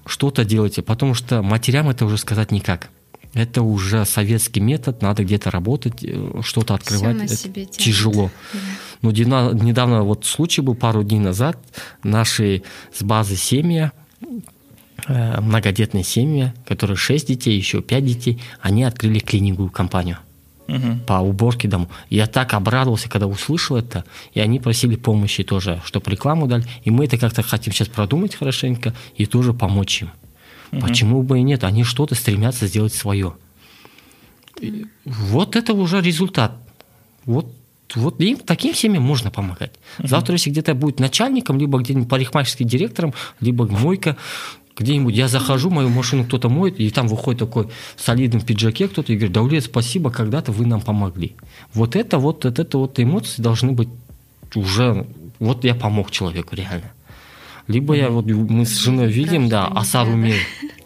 что-то делайте, потому что матерям это уже сказать никак это уже советский метод, надо где-то работать, э, что-то открывать. Все на это тяжело. Да. Но недавно вот случай был пару дней назад, наши с базы семьи, э, многодетные семьи, которые 6 детей, еще 5 детей, они открыли клининговую компанию угу. по уборке дома. Я так обрадовался, когда услышал это, и они просили помощи тоже, чтобы рекламу дали. И мы это как-то хотим сейчас продумать хорошенько и тоже помочь им. Угу. Почему бы и нет? Они что-то стремятся сделать свое. И вот это уже результат. Вот вот им, таким семьям можно помогать. Uh-huh. Завтра, если где-то будет начальником, либо где-нибудь парикмахерским директором, либо мойка, где-нибудь я захожу, мою машину кто-то моет, и там выходит такой в солидном пиджаке кто-то и говорит, Даулет, спасибо, когда-то вы нам помогли. Вот это вот, вот это вот эмоции должны быть уже, вот я помог человеку реально. Либо я вот мы с женой видим, да, Асару да.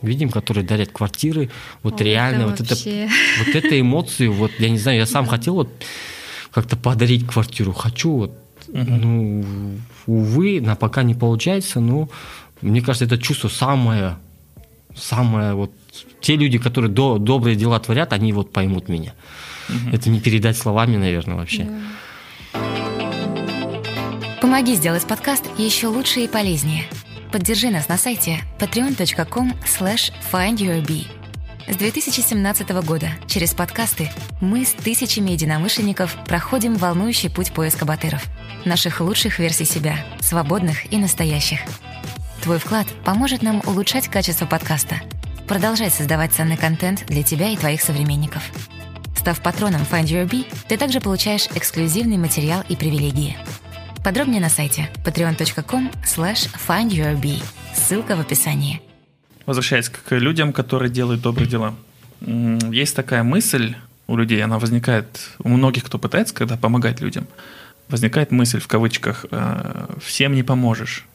видим, которые дарят квартиры, вот О, реально это вот вообще... это вот это эмоции, вот я не знаю, я сам хотел вот как-то подарить квартиру, хочу вот, ну увы, на пока не получается, но мне кажется, это чувство самое, самое вот те люди, которые до, добрые дела творят, они вот поймут меня. Угу. Это не передать словами, наверное, вообще. Да. Помоги сделать подкаст еще лучше и полезнее. Поддержи нас на сайте patreon.com slash findyourbee. С 2017 года через подкасты мы с тысячами единомышленников проходим волнующий путь поиска батыров. Наших лучших версий себя, свободных и настоящих. Твой вклад поможет нам улучшать качество подкаста, продолжать создавать ценный контент для тебя и твоих современников. Став патроном Find Your Bee, ты также получаешь эксклюзивный материал и привилегии – Подробнее на сайте patreon.com slash findyourbee. Ссылка в описании. Возвращаясь к людям, которые делают добрые дела. Есть такая мысль у людей, она возникает у многих, кто пытается, когда помогать людям. Возникает мысль в кавычках «Э, «всем не поможешь».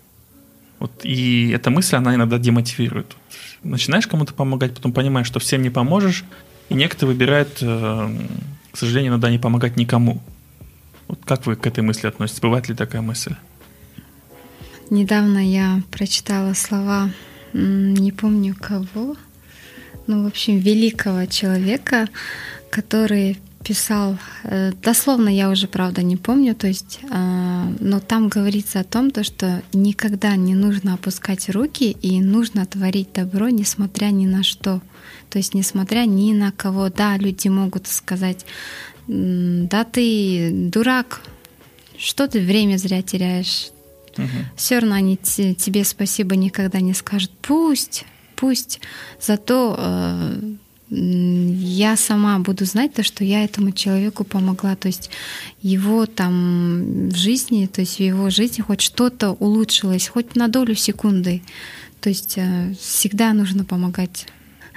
Вот, и эта мысль, она иногда демотивирует. Начинаешь кому-то помогать, потом понимаешь, что всем не поможешь, и некоторые выбирают, э, к сожалению, иногда не помогать никому. Вот как вы к этой мысли относитесь? Бывает ли такая мысль? Недавно я прочитала слова, не помню кого, ну, в общем, великого человека, который писал, э, дословно я уже, правда, не помню, то есть, э, но там говорится о том, то, что никогда не нужно опускать руки и нужно творить добро, несмотря ни на что. То есть, несмотря ни на кого. Да, люди могут сказать, да ты дурак, что ты время зря теряешь. Угу. Все равно они тебе спасибо никогда не скажут. Пусть, пусть. Зато э, я сама буду знать то, что я этому человеку помогла. То есть его там в жизни, то есть в его жизни хоть что-то улучшилось, хоть на долю секунды. То есть э, всегда нужно помогать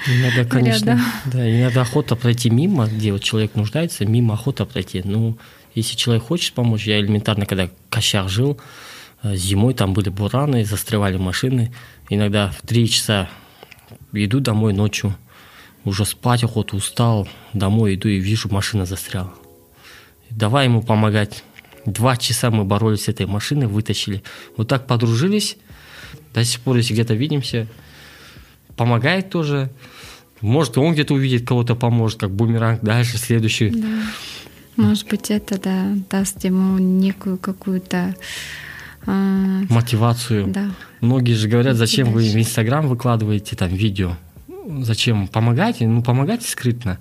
Иногда, конечно, рядом. да, иногда охота пройти мимо, где вот человек нуждается, мимо охота пройти. Ну, если человек хочет помочь, я элементарно, когда Кощах жил, э, зимой там были бураны, застревали машины. Иногда в три часа иду домой ночью, уже спать охоту, устал, домой иду и вижу, машина застряла. Давай ему помогать. Два часа мы боролись с этой машиной, вытащили. Вот так подружились. До сих пор, если где-то видимся, помогает тоже. Может, он где-то увидит кого-то поможет, как бумеранг дальше, следующий. Да. Может быть, это да, даст ему некую какую-то а... мотивацию. Да. Многие же говорят, зачем вы в Инстаграм выкладываете там видео? Зачем? Помогайте? Ну, помогайте скрытно.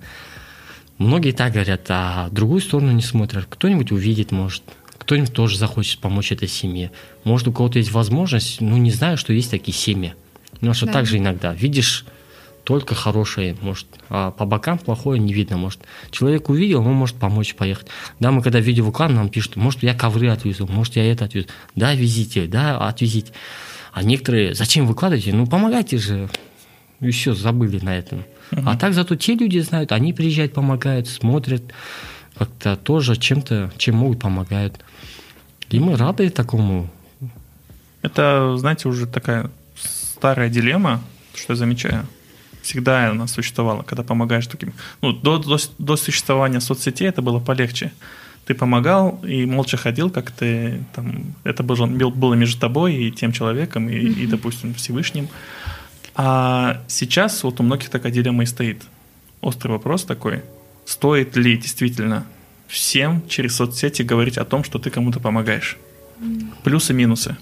Многие так говорят, а другую сторону не смотрят. Кто-нибудь увидит, может. Кто-нибудь тоже захочет помочь этой семье. Может, у кого-то есть возможность, ну, не знаю, что есть такие семьи. Что да. так же иногда. Видишь только хорошее, может, а по бокам плохое не видно, может. Человек увидел, он может помочь поехать. Да, мы когда видео выкладываем, нам пишут, может, я ковры отвезу, может, я это отвезу. Да, везите, да, отвезите. А некоторые, зачем выкладываете? Ну, помогайте же. И все, забыли на этом. Uh-huh. А так зато те люди знают, они приезжают, помогают, смотрят, как-то тоже чем-то, чем могут, помогают. И мы рады такому. Это, знаете, уже такая старая дилемма, что я замечаю. Всегда она существовала, когда помогаешь таким. Ну, до, до, до существования соцсетей это было полегче. Ты помогал и молча ходил, как ты там. Это было, было между тобой и тем человеком, и, mm-hmm. и, допустим, Всевышним. А сейчас вот у многих такая дилемма и стоит. Острый вопрос такой. Стоит ли действительно всем через соцсети говорить о том, что ты кому-то помогаешь? Плюсы, минусы.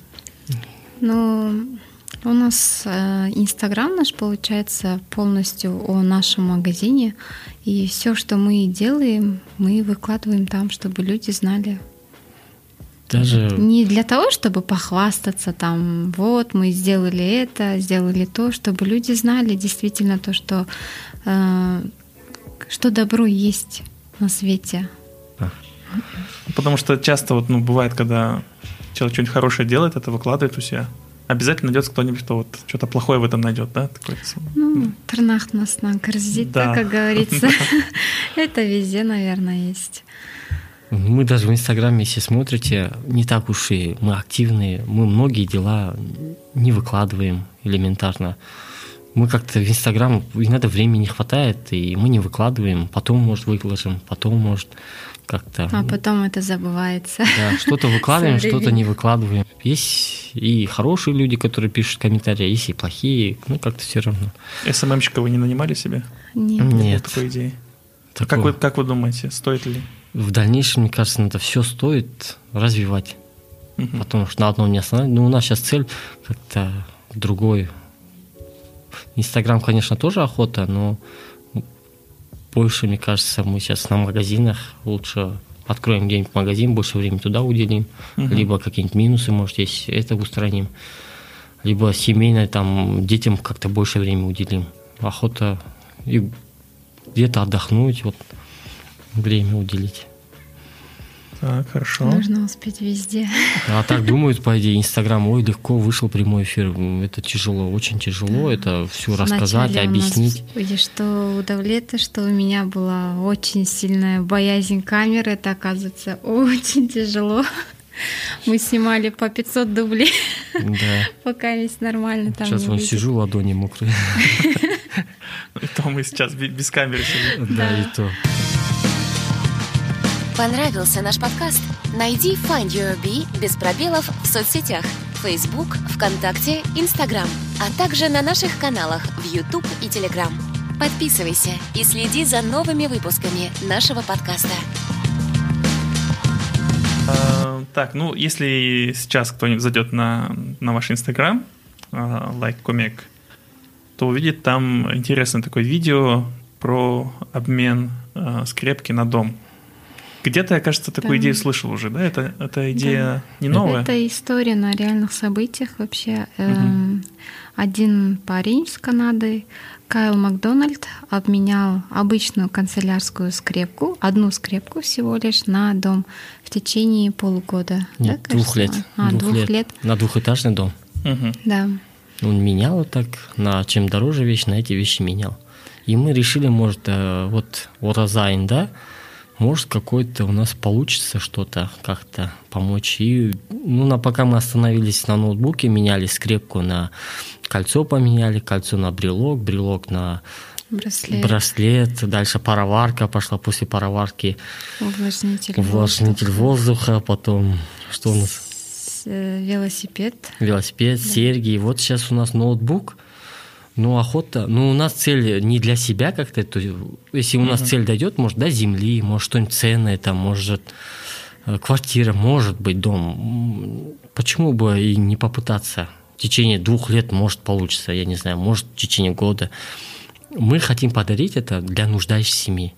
Ну, у нас э, Инстаграм наш получается полностью о нашем магазине. И все, что мы делаем, мы выкладываем там, чтобы люди знали. Даже... Не для того, чтобы похвастаться там, вот мы сделали это, сделали то, чтобы люди знали действительно то, что, э, что добро есть на свете. Потому что часто вот, ну, бывает, когда человек что-нибудь хорошее делает, это выкладывает у себя. Обязательно найдется кто-нибудь, кто вот что-то плохое в этом найдет, да? Такой, ну, трнахт нас на да. как говорится. [laughs] Это везде, наверное, есть. Мы даже в Инстаграме, если смотрите, не так уж и мы активные. Мы многие дела не выкладываем элементарно. Мы как-то в Инстаграм иногда времени не хватает, и мы не выкладываем. Потом, может, выложим, потом, может, как-то... А потом это забывается. Да, что-то [laughs] выкладываем, что-то не выкладываем. Есть и хорошие люди, которые пишут комментарии, есть и плохие, ну как-то все равно. СММщика вы не нанимали себе? Нет. Нет. Такой идеи. Как вы, как вы думаете, стоит ли? В дальнейшем, мне кажется, это все стоит развивать. Угу. Потому что на одном не останавливаться. Ну, у нас сейчас цель как-то другой. Инстаграм, конечно, тоже охота, но больше, мне кажется, мы сейчас на магазинах лучше откроем где-нибудь магазин, больше времени туда уделим, угу. либо какие-нибудь минусы, может, есть, это устраним, либо семейно, там, детям как-то больше времени уделим. Охота и где-то отдохнуть, вот, время уделить. Так, хорошо. Нужно успеть везде. А так думают, по идее, Инстаграм, ой, легко вышел прямой эфир. Это тяжело, очень тяжело да. это все рассказать, объяснить. У нас, что у Давлета, что у меня была очень сильная боязнь камеры. Это, оказывается, очень тяжело. Мы снимали по 500 дублей, да. пока весь нормально там Сейчас вон сижу, ладони мокрые. [laughs] И то мы сейчас без камеры сидим. Да, и то. Понравился наш подкаст? Найди Find Your Bee без пробелов в соцсетях Facebook, ВКонтакте, Instagram, а также на наших каналах в YouTube и Telegram. Подписывайся и следи за новыми выпусками нашего подкаста. А, так, ну, если сейчас кто-нибудь зайдет на, на ваш Инстаграм, like комик, то увидит там интересное такое видео про обмен э, скрепки на дом. Где-то, я, кажется, такую да. идею слышал уже, да? Это, это идея да. не новая? Это история на реальных событиях вообще. Угу. Один парень с Канады, Кайл Макдональд, обменял обычную канцелярскую скрепку, одну скрепку всего лишь, на дом в течение полугода. Нет, да, двух лет. А, двух, двух лет. лет. На двухэтажный дом. Угу. Да. Он менял вот так, на чем дороже вещь, на эти вещи менял. И мы решили, может, э, вот Уразайн, да, может, какой-то у нас получится что-то как-то помочь. И, ну, на, пока мы остановились на ноутбуке, меняли скрепку на кольцо поменяли, кольцо на брелок, брелок на браслет, браслет дальше пароварка пошла, после пароварки увлажнитель, увлажнитель воздуха. воздуха, потом что у нас? Э, велосипед. Велосипед, да. серьги. И вот сейчас у нас ноутбук – ну, охота. Ну, у нас цель не для себя как-то. То, если у нас uh-huh. цель дойдет, может, до земли, может, что-нибудь ценное, там, может, э, квартира, может быть, дом. Почему бы и не попытаться? В течение двух лет, может, получится, я не знаю, может, в течение года. Мы хотим подарить это для нуждающейся семьи.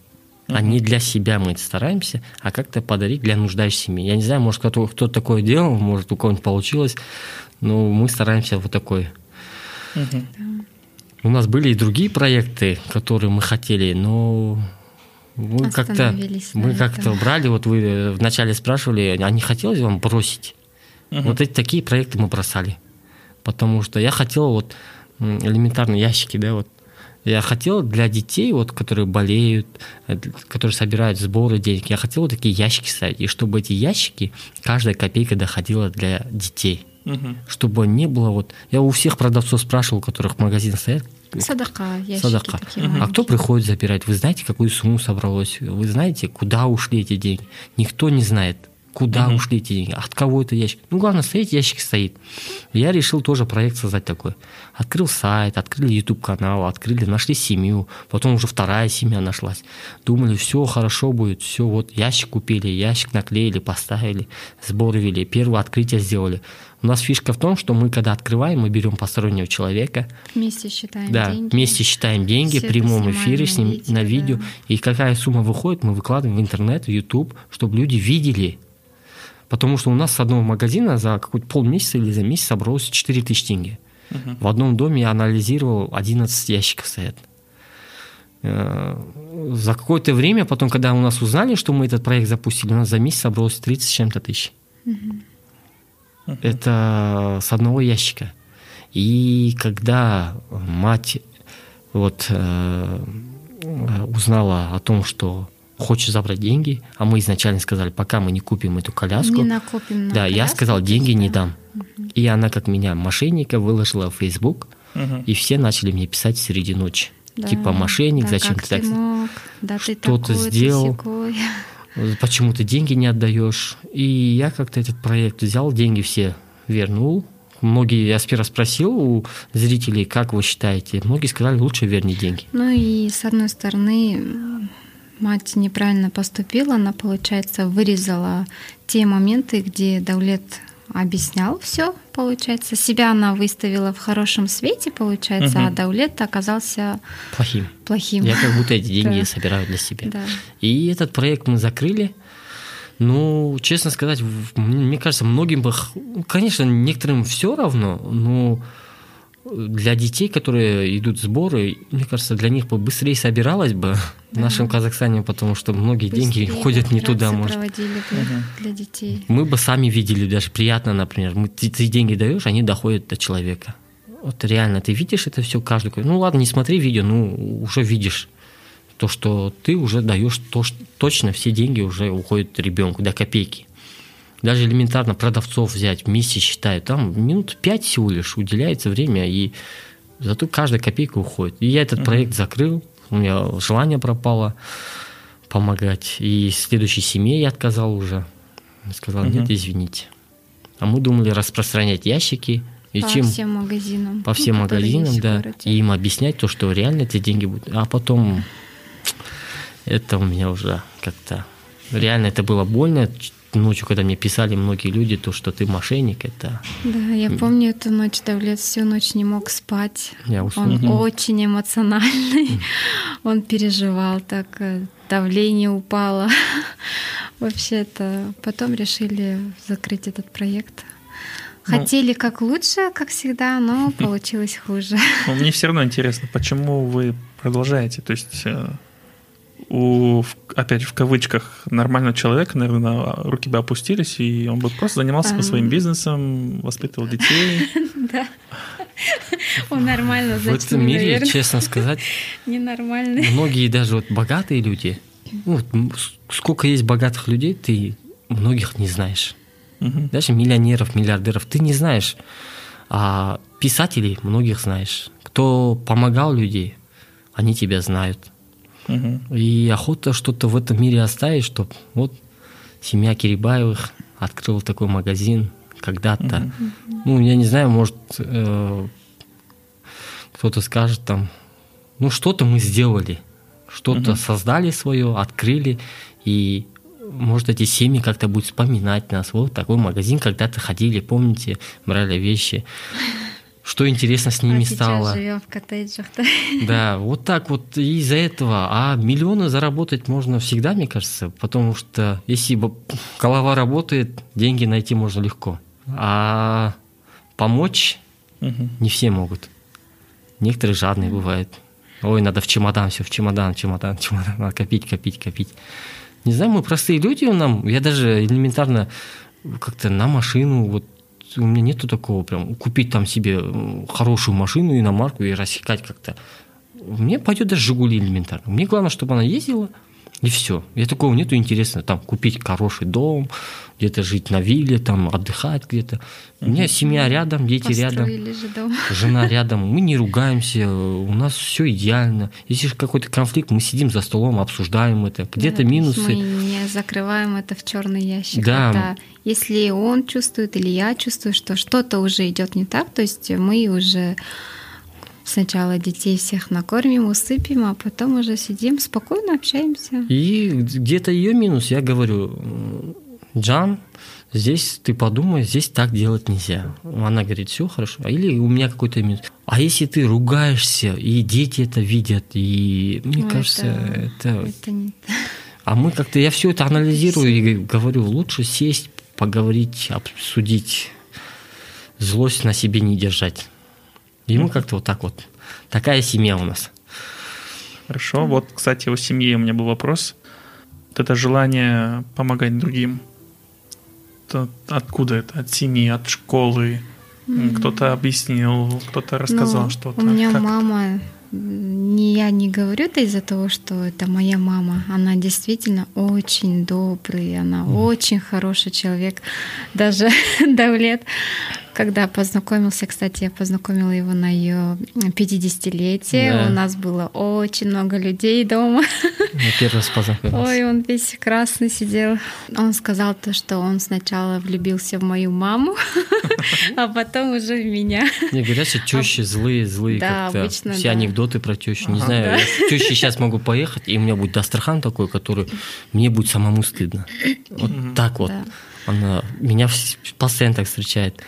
Uh-huh. А не для себя мы это стараемся, а как-то подарить для нуждающейся семьи. Я не знаю, может, кто-то, кто такое делал, может, у кого-нибудь получилось, но мы стараемся вот такой. Uh-huh. У нас были и другие проекты, которые мы хотели, но мы как-то мы как-то брали, вот вы вначале спрашивали, а не хотелось вам бросить? Угу. Вот эти такие проекты мы бросали. Потому что я хотел вот элементарные ящики, да, вот. Я хотел для детей, вот, которые болеют, э, которые собирают сборы денег, я хотел вот такие ящики ставить. И чтобы эти ящики, каждая копейка доходила для детей. Угу. Чтобы не было вот... Я у всех продавцов спрашивал, у которых магазин стоят, Садака, Садака. А кто приходит забирать? Вы знаете, какую сумму собралось? Вы знаете, куда ушли эти деньги? Никто не знает, куда угу. ушли эти деньги, от кого это ящик. Ну, главное, стоит, ящик стоит. Я решил тоже проект создать такой. Открыл сайт, открыли YouTube канал, открыли, нашли семью, потом уже вторая семья нашлась. Думали, все хорошо будет, все, вот ящик купили, ящик наклеили, поставили, сборы вели, первое открытие сделали. У нас фишка в том, что мы, когда открываем, мы берем постороннего человека. Вместе считаем да, деньги. вместе считаем деньги в прямом эфире с ним, на видео, на видео. Да. И какая сумма выходит, мы выкладываем в интернет, в YouTube, чтобы люди видели. Потому что у нас с одного магазина за какой-то полмесяца или за месяц собралось 4 тысячи тенге. В одном доме я анализировал 11 ящиков стоят. Э, За какое-то время, потом, когда у нас узнали, что мы этот проект запустили, у нас за месяц собралось 30 с чем-то тысяч. Это с одного ящика. И когда мать вот э, узнала о том, что хочет забрать деньги, а мы изначально сказали, пока мы не купим эту коляску, Не накопим на да, я коляску, сказал, деньги не да. дам. И она, как меня, мошенника, выложила в Facebook, Мгм. и все начали мне писать среди ночи. Да, Типа, мошенник, да, зачем ты так... мог? Да, ты что-то такой, ты сделал. сякой. Почему ты деньги не отдаешь? И я как-то этот проект взял, деньги все вернул. Многие, я сперва спросил у зрителей, как вы считаете? Многие сказали, лучше верни деньги. Ну и с одной стороны, мать неправильно поступила, она, получается, вырезала те моменты, где Даулет объяснял все, получается. Себя она выставила в хорошем свете, получается, а Мгм. Даулет оказался Плохим. плохим. Я как будто эти деньги [laughs] Да. собираю для себя. Да. И этот проект мы закрыли. Ну, честно сказать, мне кажется, многим бы, конечно, некоторым все равно, но для детей, которые идут в сборы, мне кажется, для них бы быстрее собиралось бы в нашем Казахстане, потому что многие деньги Быстрее ходят не операции туда, может. проводили для, для детей. Мы бы сами видели, даже приятно, например, мы, ты, ты деньги даешь, они доходят до человека. Вот реально, ты видишь это все каждый. Ну ладно, не смотри видео, ну уже видишь то, что ты уже даешь то, что точно все деньги уже уходят ребенку до копейки. Даже элементарно продавцов взять, вместе считают, там минут пять всего лишь уделяется время, и зато каждая копейка уходит. И я этот проект закрыл, у меня желание пропало помогать. И следующей семье я отказал уже. Сказал, нет, Мгм. извините. А мы думали распространять ящики. И по чем всем магазинам. по ну, всем магазинам, да, и им объяснять то, что реально эти деньги будут. А потом это у меня уже как-то реально это было больно. Ночью, когда мне писали многие люди, то, что ты мошенник, это Да, я помню эту ночь, Давлет всю ночь не мог спать. я уснул. Он очень эмоциональный, [laughs] он переживал так, э, давление упало. [laughs] Вообще-то потом решили закрыть этот проект. Ну. Хотели как лучше, как всегда, но [laughs] получилось хуже. Мне все равно интересно, почему вы продолжаете? То есть э, у, опять в кавычках, нормального человека, наверное, руки бы опустились, и он бы просто занимался бы своим Ам. бизнесом, воспитывал детей. [laughs] Да. Он нормально В этом мире, честно сказать, [laughs] ненормальный. многие даже вот богатые люди, ну, вот сколько есть богатых людей, ты многих не знаешь. Даже миллионеров, миллиардеров ты не знаешь. А писателей многих знаешь. Кто помогал людей, они тебя знают. И охота что-то в этом мире оставить, чтобы вот семья Кирибаевых открыла такой магазин когда-то. Ну, я не знаю, может, э, кто-то скажет там, ну, что-то мы сделали, что-то создали свое, открыли, и может, эти семьи как-то будут вспоминать нас. Вот такой магазин когда-то ходили, помните, брали вещи. Что интересно с ними а сейчас стало. живем в коттеджах, да? Да, вот так вот и из-за этого. А миллионы заработать можно всегда, мне кажется, потому что если голова работает, деньги найти можно легко. А помочь не все могут. Некоторые жадные бывают. Ой, надо в чемодан, все в чемодан, чемодан, чемодан, надо копить, копить, копить. Не знаю, мы простые люди, нам, я даже элементарно как-то на машину, вот у меня нету такого прям, купить там себе хорошую машину, иномарку и рассекать как-то. Мне пойдет даже Жигули элементарно. Мне главное, чтобы она ездила, и все. Я такого нету интересно, там, купить хороший дом, где-то жить на вилле, там, отдыхать где-то. У меня семья рядом, дети рядом. Построили же дом. Жена [laughs] рядом, мы не ругаемся, у нас все идеально. Если же какой-то конфликт, мы сидим за столом, обсуждаем это. Где-то Да, минусы. Мы не закрываем это в черный ящик. Да. Это если он чувствует или я чувствую, что что-то уже идет не так, то есть мы уже сначала детей всех накормим, усыпим, а потом уже сидим, спокойно общаемся. И где-то ее минус, я говорю, «М, Джан, здесь ты подумай, здесь так делать нельзя. Она говорит, все хорошо. А Или у меня какой-то минус. А если ты ругаешься, и дети это видят, и мне Ну, кажется, это- это... Это не А мы как-то, я все это анализирую и говорю, лучше сесть, поговорить, обсудить, злость на себе не держать. Ему как-то вот так вот. Такая семья у нас. Хорошо. Вот, кстати, у семьи у меня был вопрос. Вот это желание помогать другим. Это откуда это? От семьи, от школы? Mm-hmm. Кто-то объяснил, кто-то рассказал ну, что-то. У меня как мама, не я не говорю это из-за того, что это моя мама. Она действительно очень добрый, она mm. очень хороший человек. Даже [laughs] Давлет когда познакомился, кстати, я познакомила его на ее 50-летие. Да. У нас было очень много людей дома. Я первый раз познакомился. Ой, он весь красный сидел. Он сказал то, что он сначала влюбился в мою маму, [laughs] а потом уже в меня. Не, говорят, что тещи злые, злые да, обычно, Все анекдоты про тещу. Не знаю, тещи сейчас могу поехать, и у меня будет Дастархан такой, который мне будет самому стыдно. Вот так вот. Она меня постоянно так встречает.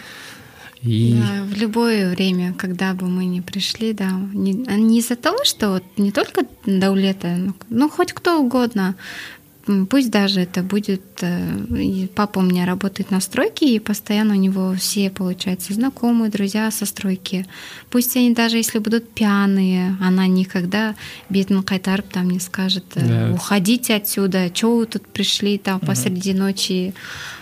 И... Да, в любое время, когда бы мы ни пришли, да, не, не из-за того, что вот не только Даулета, ну, ну хоть кто угодно, пусть даже это будет... Э, папа у меня работает на стройке, и постоянно у него все, получается, знакомые, друзья со стройки. Пусть они даже если будут пьяные, она никогда бедный кайтарб там не скажет, э, да. уходите отсюда, что вы тут пришли там посреди ночи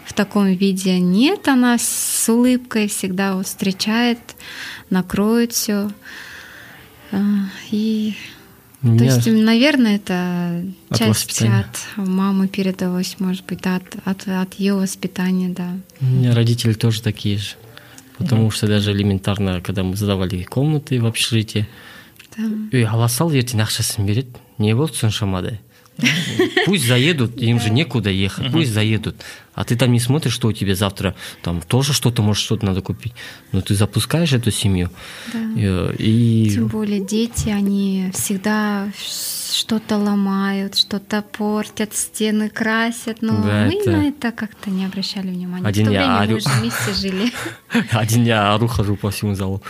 в таком виде. Нет, она с улыбкой всегда встречает, накроет все. А, и меня... То есть, наверное, это от часть от мамы передалась, может быть, от, от, от ее воспитания, да. У меня родители тоже такие же. Потому да. что даже элементарно, когда мы задавали комнаты в общежитии, да. үй аласал ертең ақшасын береді не болды соншама Пусть заедут, им же некуда ехать, пусть заедут. А ты там не смотришь, что у тебя завтра там тоже что-то, может, что-то надо купить. Но ты запускаешь эту семью. Да. И... Тем более дети, они всегда что-то ломают, что-то портят, стены красят. Но да, мы это... на это как-то не обращали внимания. Один В то я время орю... мы же вместе [laughs] жили. Один я ору, хожу по всему залу.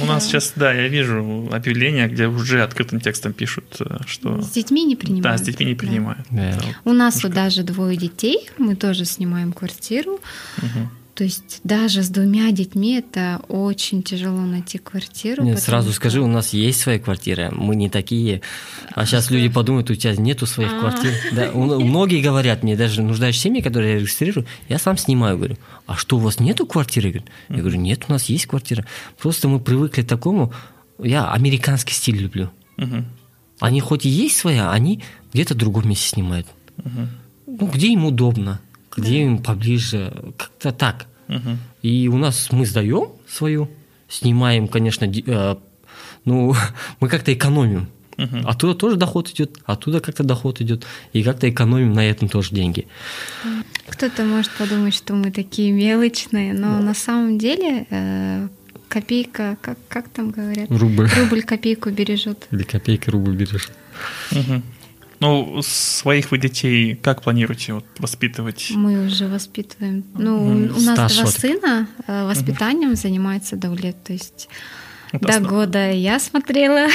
У нас сейчас, да, я вижу объявления, где уже открытым текстом пишут, э, что... С детьми не принимают. Да, с детьми не принимают. У нас вот даже двое детей, мы тоже снимаем квартиру. То есть даже с двумя детьми это очень тяжело найти квартиру. Нет, сразу что... скажи, у нас есть своя квартира, мы не такие. А сейчас люди подумают, у тебя нету своих а. квартир. [laughs] Да, многие говорят мне, даже нуждающие семьи, которые я регистрирую, я сам снимаю, говорю, а что, у вас нету квартиры? Я говорю, нет, у нас есть квартира. Просто мы привыкли к такому, я американский стиль люблю. Они хоть и есть своя, они где-то в другом месте снимают. Ну, где им удобно где им поближе, как-то так. Угу. И у нас мы сдаем свою, снимаем, конечно, э, ну, [laughs] мы как-то экономим. Угу. Оттуда тоже доход идет, оттуда как-то доход идет, и как-то экономим на этом тоже деньги. Кто-то может подумать, что мы такие мелочные, но да. на самом деле э, копейка, как, как там говорят? Рубль. Рубль копейку бережет. Или копейка рубль бережет. Угу. Ну, своих вы детей как планируете вот, воспитывать? Мы уже воспитываем. Ну, у нас два сына э, воспитанием угу. занимается Давлет, то есть это до основ... года я смотрела,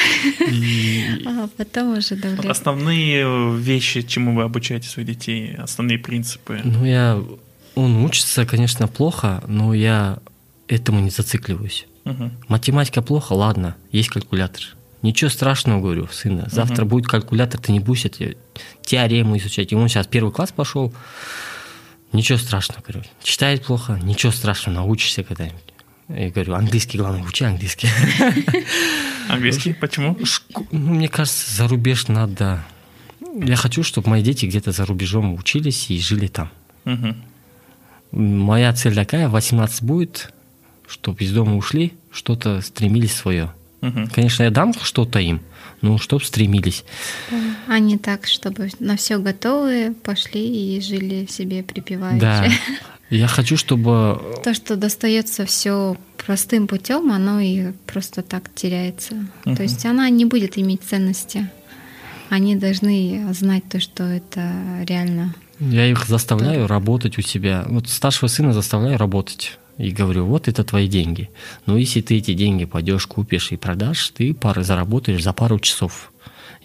И... а потом уже Давлет. Основные вещи, чему вы обучаете своих детей, основные принципы? Ну, я... Он учится, конечно, плохо, но я этому не зацикливаюсь. Угу. Математика плохо, ладно, есть калькулятор. Ничего страшного, говорю, сына. Завтра угу. будет калькулятор, ты не будешь это теорему изучать. И он сейчас первый класс пошел. Ничего страшного, говорю. Читает плохо, ничего страшного, научишься когда-нибудь. Я говорю, английский, главное, учи английский. [laughs] Английский? Почему? Ну, мне кажется, за рубеж надо... Я хочу, чтобы мои дети где-то за рубежом учились и жили там. Моя цель такая, 18 будет, чтобы из дома ушли, что-то стремились свое. Угу. Конечно, я дам что-то им, но чтоб стремились. А не так, чтобы на все готовые пошли и жили себе припеваючи. Да. [laughs] Я хочу, чтобы... То, что достается все простым путем, оно и просто так теряется. Угу. То есть она не будет иметь ценности. Они должны знать то, что это реально. Я их заставляю да. работать у себя. Вот старшего сына заставляю работать и говорю, вот это твои деньги. Но если ты эти деньги пойдешь, купишь и продашь, ты пары заработаешь за пару часов.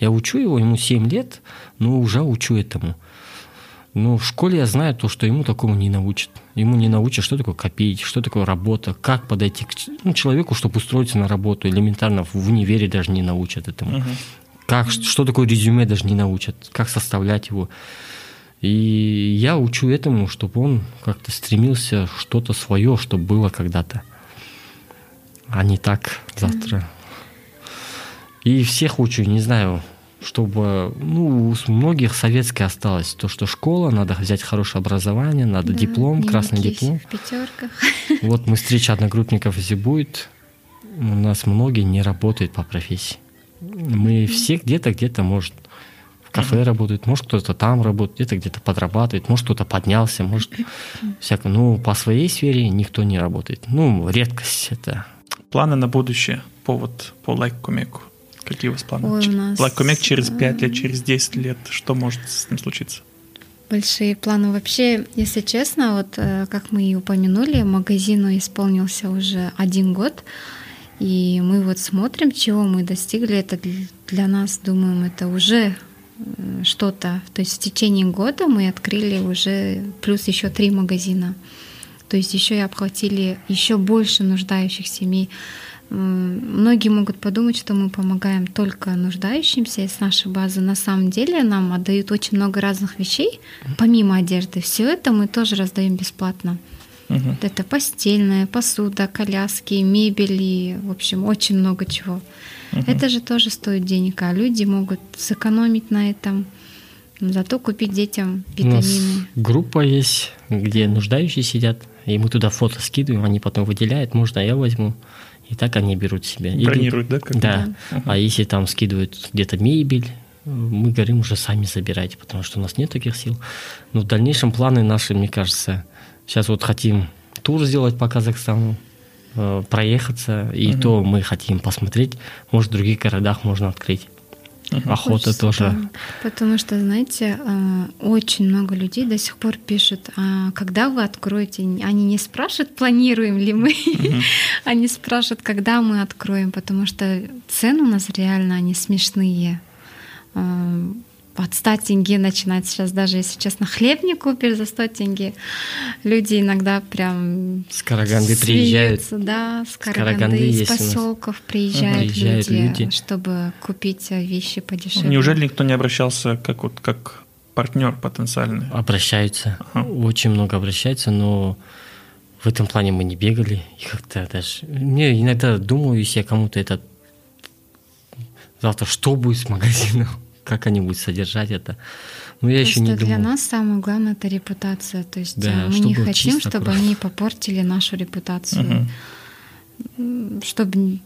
Я учу его, ему 7 лет, но уже учу этому. Ну, в школе я знаю то, что ему такому не научат. Ему не научат, что такое копить, что такое работа, как подойти к ну, человеку, чтобы устроиться на работу. Элементарно в универе даже не научат этому. Угу. Как, что такое резюме даже не научат, как составлять его. И я учу этому, чтобы он как-то стремился что-то свое, чтобы было когда-то, а не так завтра. И всех учу, не знаю, чтобы, ну, у многих советское осталось, то, что школа, надо взять хорошее образование, надо да, диплом, красный диплом. В пятерках. [laughs] Вот мы встреча одногруппников, если будет, у нас многие не работают по профессии. Мы все где-то, где-то, может, кафе mm-hmm. работают, может, кто-то там работает, где-то где-то подрабатывает, может, кто-то поднялся, может, всякое. Ну, по своей сфере никто не работает. Ну, редкость это. Планы на будущее по вот по лайк-комеку. Какие у вас планы? Ой, у нас... Лайкомек через 5 лет, через 10 лет, что может с ним случиться? Большие планы. Вообще, если честно, вот э, как мы и упомянули, магазину исполнился уже один год, и мы вот смотрим, чего мы достигли. Это для нас, думаем, это уже э, что-то. То есть в течение года мы открыли уже плюс еще три магазина. То есть еще и обхватили еще больше нуждающих семей. Многие могут подумать, что мы помогаем только нуждающимся из нашей базы. На самом деле нам отдают очень много разных вещей, помимо одежды. Все это мы тоже раздаем бесплатно. Угу. Это постельная, посуда, коляски, мебель и, в общем, очень много чего. Угу. Это же тоже стоит денег, а люди могут сэкономить на этом, зато купить детям витамины. У нас группа есть, где нуждающие сидят, и мы туда фото скидываем, они потом выделяют, можно я возьму. И так они берут себе. Бронируют, да? Как да. Ага. А если там скидывают где-то мебель, мы говорим, уже сами забирайте, потому что у нас нет таких сил. Но в дальнейшем планы наши, мне кажется, сейчас вот хотим тур сделать по Казахстану, э, проехаться, и угу. то мы хотим посмотреть, может, в других городах можно открыть. Охота Хочется, тоже. Да. Потому что, знаете, э, очень много людей до сих пор пишут, а когда вы откроете? Они не спрашивают, планируем ли мы, [laughs] они спрашивают, когда мы откроем, потому что цены у нас реально, они смешные э, под 100 тенге начинать сейчас, даже если честно, хлеб не купишь за 100 тенге. Люди иногда прям С Караганды приезжают. Да, с Караганды, с Караганды из поселков приезжают, приезжают люди, люди, чтобы купить вещи подешевле. Неужели никто не обращался как вот как партнер потенциальный? Обращаются, ага. очень много обращаются, но в этом плане мы не бегали. И как-то даже... Мне иногда думаю, если я кому-то это завтра что будет с магазином? Как они будут содержать это. Но я Просто еще не для нас самое главное это репутация. То есть да, э, мы не хотим, чтобы просто. они попортили нашу репутацию. Угу. Чтобы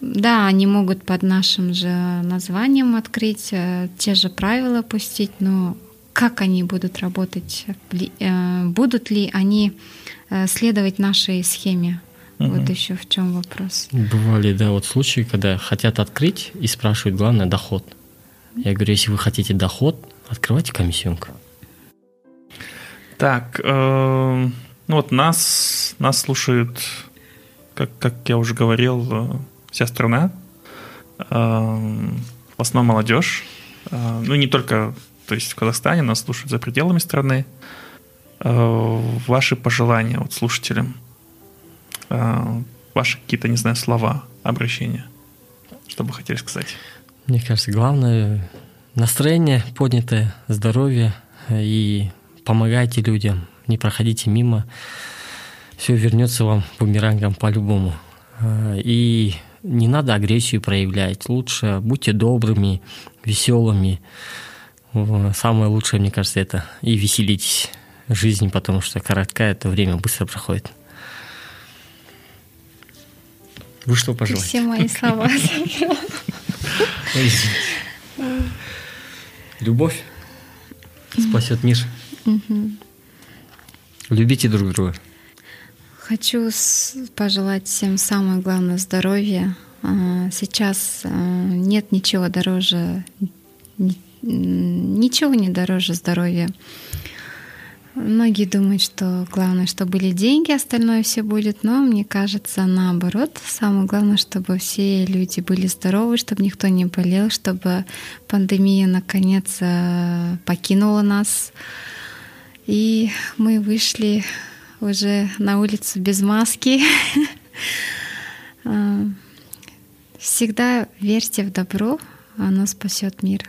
да, они могут под нашим же названием открыть, э, те же правила пустить, но как они будут работать, э, будут ли они следовать нашей схеме? Угу. Вот еще в чем вопрос. Бывали, да, вот случаи, когда хотят открыть и спрашивают, главное, доход. Я говорю, если вы хотите доход, открывайте комиссионку. Так, э, ну вот нас, нас слушают, как, как я уже говорил, э, вся страна. Э, в основном молодежь. Э, ну, не только то есть в Казахстане, нас слушают за пределами страны. Э, ваши пожелания вот слушателям, ваши какие-то, не знаю, слова, обращения, что бы хотели сказать? Мне кажется, главное настроение поднятое, здоровье и помогайте людям, не проходите мимо. Все вернется вам бумерангом по-любому. И не надо агрессию проявлять. Лучше будьте добрыми, веселыми. Самое лучшее, мне кажется, это и веселитесь жизнь, потому что короткое это время быстро проходит. Вы что пожелаете? Все мои слова [laughs] Любовь спасет мир. Любите друг друга. Хочу пожелать всем самое главное здоровья. А, сейчас а, нет ничего дороже, ничего не дороже здоровья. Многие думают, что главное, чтобы были деньги, остальное все будет, но мне кажется, наоборот. Самое главное, чтобы все люди были здоровы, чтобы никто не болел, чтобы пандемия наконец э, покинула нас, И мы вышли уже на улицу без маски. А, [laughs] всегда верьте в добро, оно спасет мир.